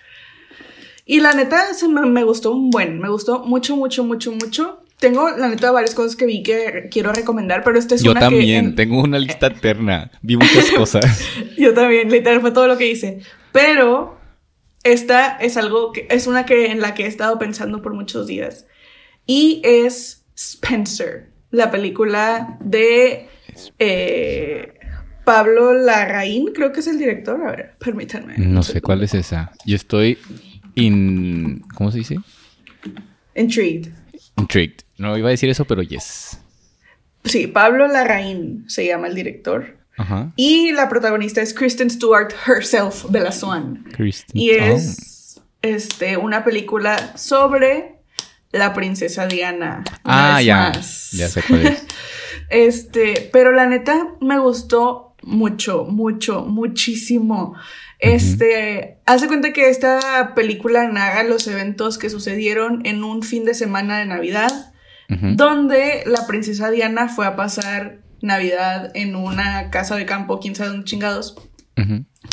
Y la neta se me, gustó un buen, me gustó mucho, mucho, mucho, mucho. Tengo, la neta, varias cosas que vi que quiero recomendar, pero esta es Yo también, tengo una lista eterna. Vi muchas cosas. Yo también, literal, fue todo lo que hice. Pero esta es algo que es una que en la que he estado pensando por muchos días. Y es Spencer, la película de eh, Pablo Larraín, creo que es el director. A ver, permítanme. No, sé cuál es esa. Yo estoy in... ¿Cómo se dice? Intrigued. Intrigued. No iba a decir eso, pero yes. Sí, Pablo Larraín se llama el director. Ajá. Y la protagonista es Kristen Stewart herself, Bella Swan. Kristen. Y es este, una película sobre la princesa Diana. una Ah, vez ya. más. Ya sé cuál es. Este, pero la neta me gustó mucho, mucho, muchísimo. Este, hace cuenta que esta película narra los eventos que sucedieron en un fin de semana de Navidad, donde la princesa Diana fue a pasar Navidad en una casa de campo, quién sabe dónde chingados,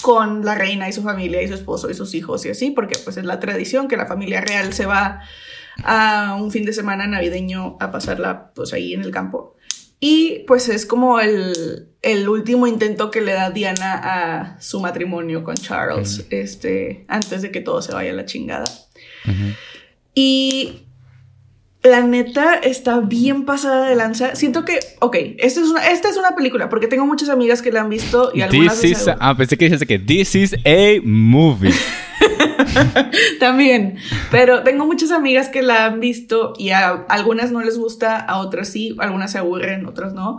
con la reina y su familia y su esposo y sus hijos y así, porque pues es la tradición que la familia real se va a un fin de semana navideño a pasarla pues ahí en el campo. Y pues es como el, el último intento que le da Diana a su matrimonio con Charles, este, antes de que todo se vaya a la chingada. Y la neta está bien pasada de lanza. Siento que, ok, esta es una, esta es una película, porque tengo muchas amigas que la han visto y algunas This veces- is... Ah, pensé que dijiste que this is a movie. También, pero tengo muchas amigas que la han visto y a algunas no les gusta, a otras sí, algunas se aburren, otras no.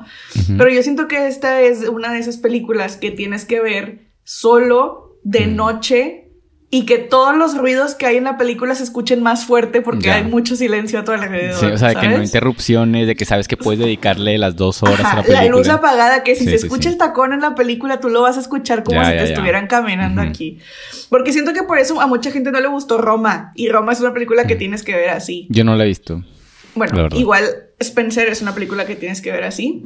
Pero yo siento que esta es una de esas películas que tienes que ver solo de noche y que todos los ruidos que hay en la película se escuchen más fuerte porque Ya. hay mucho silencio a tu alrededor. Sí, o sea, que no ¿sabes? interrupciones, de que sabes que puedes dedicarle las dos horas Ajá, a la la película. luz apagada, que si Sí, se sí, escucha sí. el tacón en la película, tú lo vas a escuchar como Ya, si ya, te estuvieran caminando aquí. Porque siento que por eso a mucha gente no le gustó Roma. Y Roma es una película que tienes que ver así. Yo no la he visto. La Bueno, igual Spencer es una película que tienes que ver así.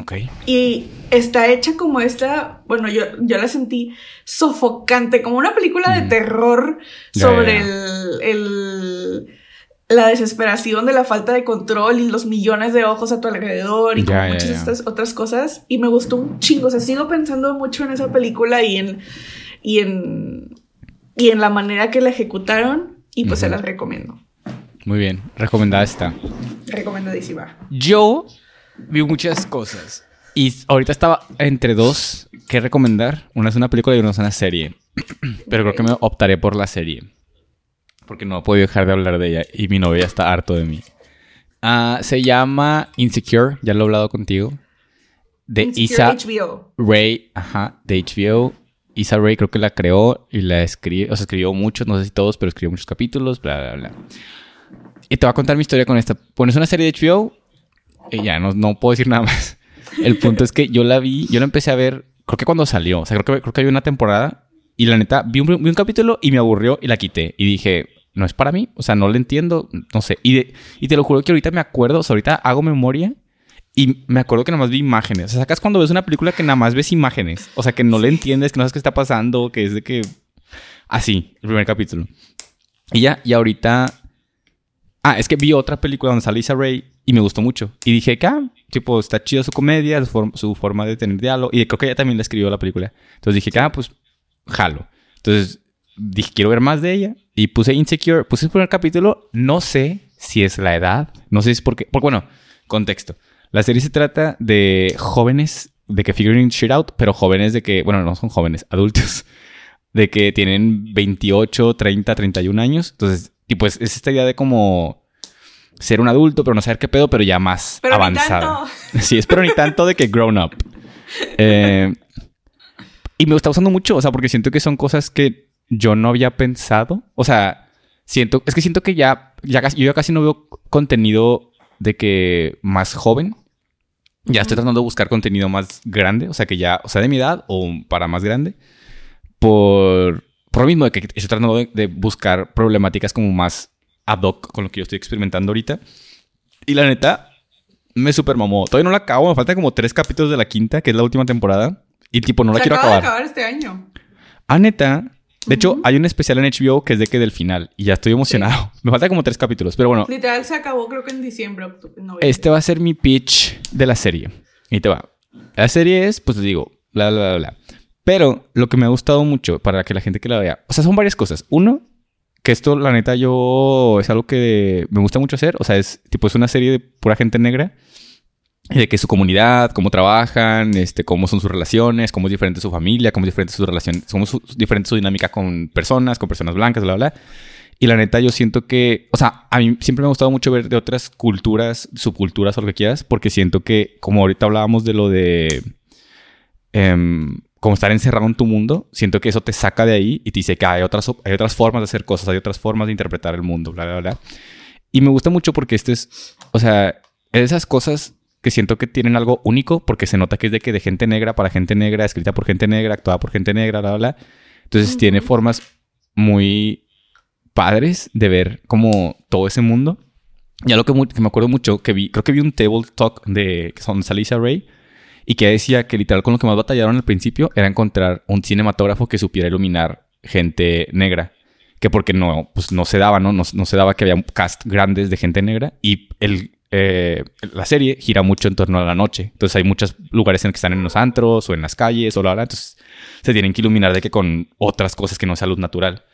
Ok. Y está hecha como esta, bueno, yo, yo la sentí sofocante, como una película de Mm. terror sobre. El, el- la desesperación de la falta de control y los millones de ojos a tu alrededor y como muchas estas otras cosas. Y me gustó un chingo, o sea, sigo pensando mucho en esa película y en, y en, y en la manera que la ejecutaron y pues se las recomiendo. Muy bien. Recomendada está. Recomendadísima. Yo vi muchas cosas. Y ahorita estaba entre dos que recomendar. Una es una película y una es una serie. Pero creo que me optaré por la serie. Porque no puedo dejar de hablar de ella. Y mi novia está harto de mí. Ah, se llama Insecure. Ya lo he hablado contigo. De Insecure Isa HBO. Ray. Ajá. De HBO. Isa Ray creo que la creó y la escribió. O sea, escribió muchos. No sé si todos, pero escribió muchos capítulos. Bla, bla, bla. Y te voy a contar mi historia con esta. Pones una serie de HBO y ya, no, no puedo decir nada más. El punto es que yo la vi, yo la empecé a ver, creo que cuando salió. O sea, creo que, creo que había una temporada y la neta, vi un, vi un capítulo y me aburrió y la quité. Y dije, no es para mí, o sea, no la entiendo, no sé. Y, de- y te lo juro que ahorita me acuerdo, o sea, ahorita hago memoria y me acuerdo que nada más vi imágenes. O sea, sacas cuando ves una película que nada más ves imágenes. O sea, que no le entiendes, que no sabes qué está pasando, que es de que... Así, el primer capítulo. Y ya, y ahorita... Ah, es que vi otra película donde sale Issa Rae y me gustó mucho. Y dije ah, tipo, está chido su comedia, su, su forma de tener diálogo. Y creo que ella también la escribió la película. Entonces dije ah, pues, jalo. Entonces dije, quiero ver más de ella. Y puse Insecure, puse el primer capítulo. No sé si es la edad, no sé si es porque... Porque, bueno, contexto. La serie se trata de jóvenes de que figuring shit out, pero jóvenes de que, bueno, no son jóvenes, adultos, de que tienen 28, 30, 31 años. Entonces, y pues es esta idea de como ser un adulto, pero no saber qué pedo, pero ya más Pero ni avanzada. tanto. Sí, es pero ni tanto de que grown up. Eh, y me está usando mucho, o sea, porque siento que son cosas que yo no había pensado. O sea, siento, es que siento que ya, ya casi, yo ya casi no veo contenido de que más joven. Ya estoy tratando de buscar contenido más grande, o sea, que ya, o sea, de mi edad o para más grande. Por, por lo mismo de que estoy tratando de, de buscar problemáticas como más ad hoc con lo que yo estoy experimentando ahorita. Y la neta, me super mamó. Todavía no la acabo, me faltan como tres capítulos de la quinta, que es la última temporada. Y tipo, no la Se quiero acaba acabar. de acabar este año. Ah, neta. De hecho, hay un especial en HBO que es de que del final. Y ya estoy emocionado. Me faltan como tres capítulos. Pero bueno, Literal se acabó creo que en diciembre, octubre, noviembre. este va a ser mi pitch de la serie. Y te va. La serie es, pues te digo, bla, bla, bla, bla. Pero lo que me ha gustado mucho para que la gente que la vea, o sea, son varias cosas. Uno, que esto, la neta, yo es algo que me gusta mucho hacer. O sea, es tipo, es una serie de pura gente negra. De que su comunidad, cómo trabajan, este, cómo son sus relaciones, cómo es diferente su familia, cómo es diferente su relación, cómo es su- diferente su dinámica con personas, con personas blancas, bla, bla, bla. Y la neta, yo siento que, o sea, a mí siempre me ha gustado mucho ver de otras culturas, subculturas o lo que quieras, porque siento que, como ahorita hablábamos de lo de em, como estar encerrado en tu mundo, siento que eso te saca de ahí y te dice que hay otras, hay otras formas de hacer cosas, hay otras formas de interpretar el mundo, bla, bla, bla. Y me gusta mucho porque esto es, o sea, esas cosas que siento que tienen algo único porque se nota que es de que de gente negra para gente negra, escrita por gente negra, actuada por gente negra, bla, bla, bla. Entonces tiene formas muy padres de ver como todo ese mundo. Ya lo que, me acuerdo mucho, que vi, creo que vi un table talk de que son Salisa Ray y que decía que literal con lo que más batallaron al principio era encontrar un cinematógrafo que supiera iluminar gente negra. Que porque no, pues no se daba, ¿no? No, no se daba que había cast grandes de gente negra y el, eh, la serie gira mucho en torno a la noche. Entonces hay muchos lugares en que están en los antros o en las calles o la verdad. Entonces se tienen que iluminar de que con otras cosas que no sea luz natural.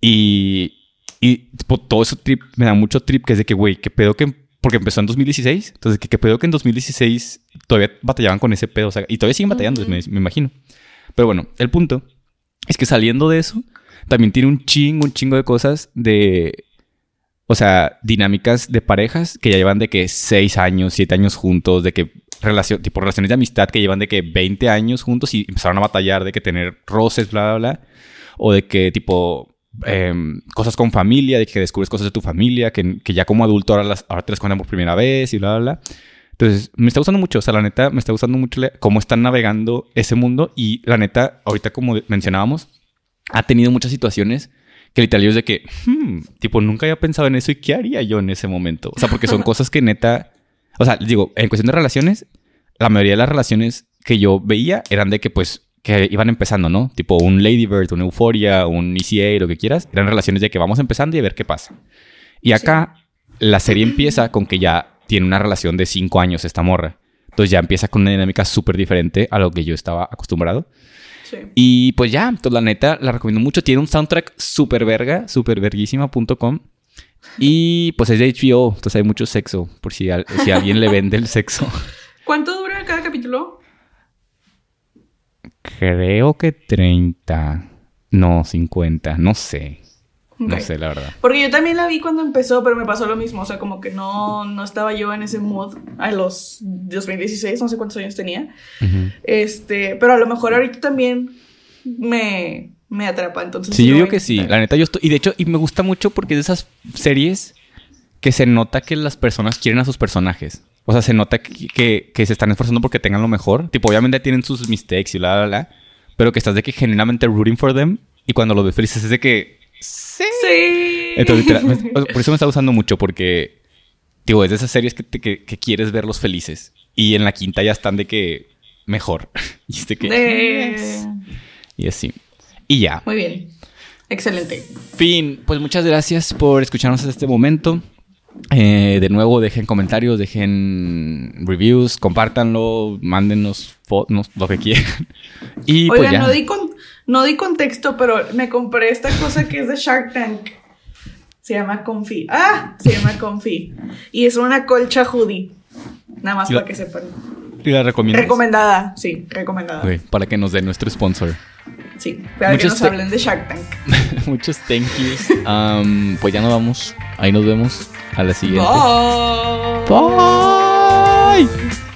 Y, y todo eso trip me da mucho trip que es de que, güey, qué pedo que. Porque empezó en 2016. Entonces, que qué pedo que en 2016 todavía batallaban con ese pedo. O sea, y todavía siguen batallando, me, me imagino. Pero bueno, el punto es que saliendo de eso, también tiene un chingo, un chingo de cosas de o sea, dinámicas de parejas que ya llevan de que seis años, siete años juntos, de que relación, tipo relaciones de amistad que llevan de que 20 años juntos y empezaron a batallar de que tener roces, bla, bla, bla. O de que tipo em, cosas con familia, de que descubres cosas de tu familia, que, que ya como adulto ahora, las, ahora te las cuentan por primera vez y bla, bla, bla. Entonces, me está gustando mucho, o sea, la neta, me está gustando mucho cómo están navegando ese mundo y la neta, ahorita como mencionábamos, ha tenido muchas situaciones que literal yo es de que, hmm, tipo, nunca había pensado en eso y qué haría yo en ese momento. O sea, porque son cosas que neta, o sea, digo, en cuestión de relaciones, la mayoría de las relaciones que yo veía eran de que, pues, que iban empezando, ¿no? Tipo un Lady Bird, una Euphoria, un ECA, lo que quieras. Eran relaciones de que vamos empezando y a ver qué pasa. Y acá la serie empieza con que ya tiene una relación de cinco años esta morra. Entonces ya empieza con una dinámica súper diferente a lo que yo estaba acostumbrado. Y pues ya, entonces la neta la recomiendo mucho. Tiene un soundtrack súper verga, súper verguísima.com. Y pues es de HBO, entonces hay mucho sexo, por si, si alguien le vende el sexo. ¿Cuánto dura cada capítulo? Creo que 30. No, 50, no sé. No sé, la verdad. Porque yo también la vi cuando empezó, pero me pasó lo mismo. O sea, como que no, no estaba yo en ese mood a los 2016, no sé cuántos años tenía. Este, pero a lo mejor ahorita también me, me atrapa. Entonces, sí, yo digo que sí. La neta, yo estoy. Y de hecho, y me gusta mucho porque es de esas series que se nota que las personas quieren a sus personajes. O sea, se nota que, que, se están esforzando porque tengan lo mejor. Tipo, obviamente tienen sus mistakes y bla, bla, bla. Pero que estás de que genuinamente rooting for them. Y cuando lo ves felices es de que Sí. Entonces, por eso me está gustando mucho, porque, digo, es de esas series que, que, quieres verlos felices. Y en la quinta ya están de que mejor. y este que. Y así. Y ya. Muy bien. Excelente. Fin. Pues muchas gracias por escucharnos hasta este momento. Eh, de nuevo, dejen comentarios, dejen reviews, compártanlo, mándenos fotos, lo que quieran. Y pues ya. no di con no di contexto, pero me compré esta cosa que es de Shark Tank. Se llama Confi. ¡Ah! Se llama Confi. Y es una colcha hoodie. Nada más para que sepan. ¿Y la recomiendas? Recomendada, sí, recomendada. para que nos dé nuestro sponsor. Sí, para que nos hablen de Shark Tank. Muchos thank yous. Um, pues ya nos vamos. Ahí nos vemos a la siguiente. Bye. Bye.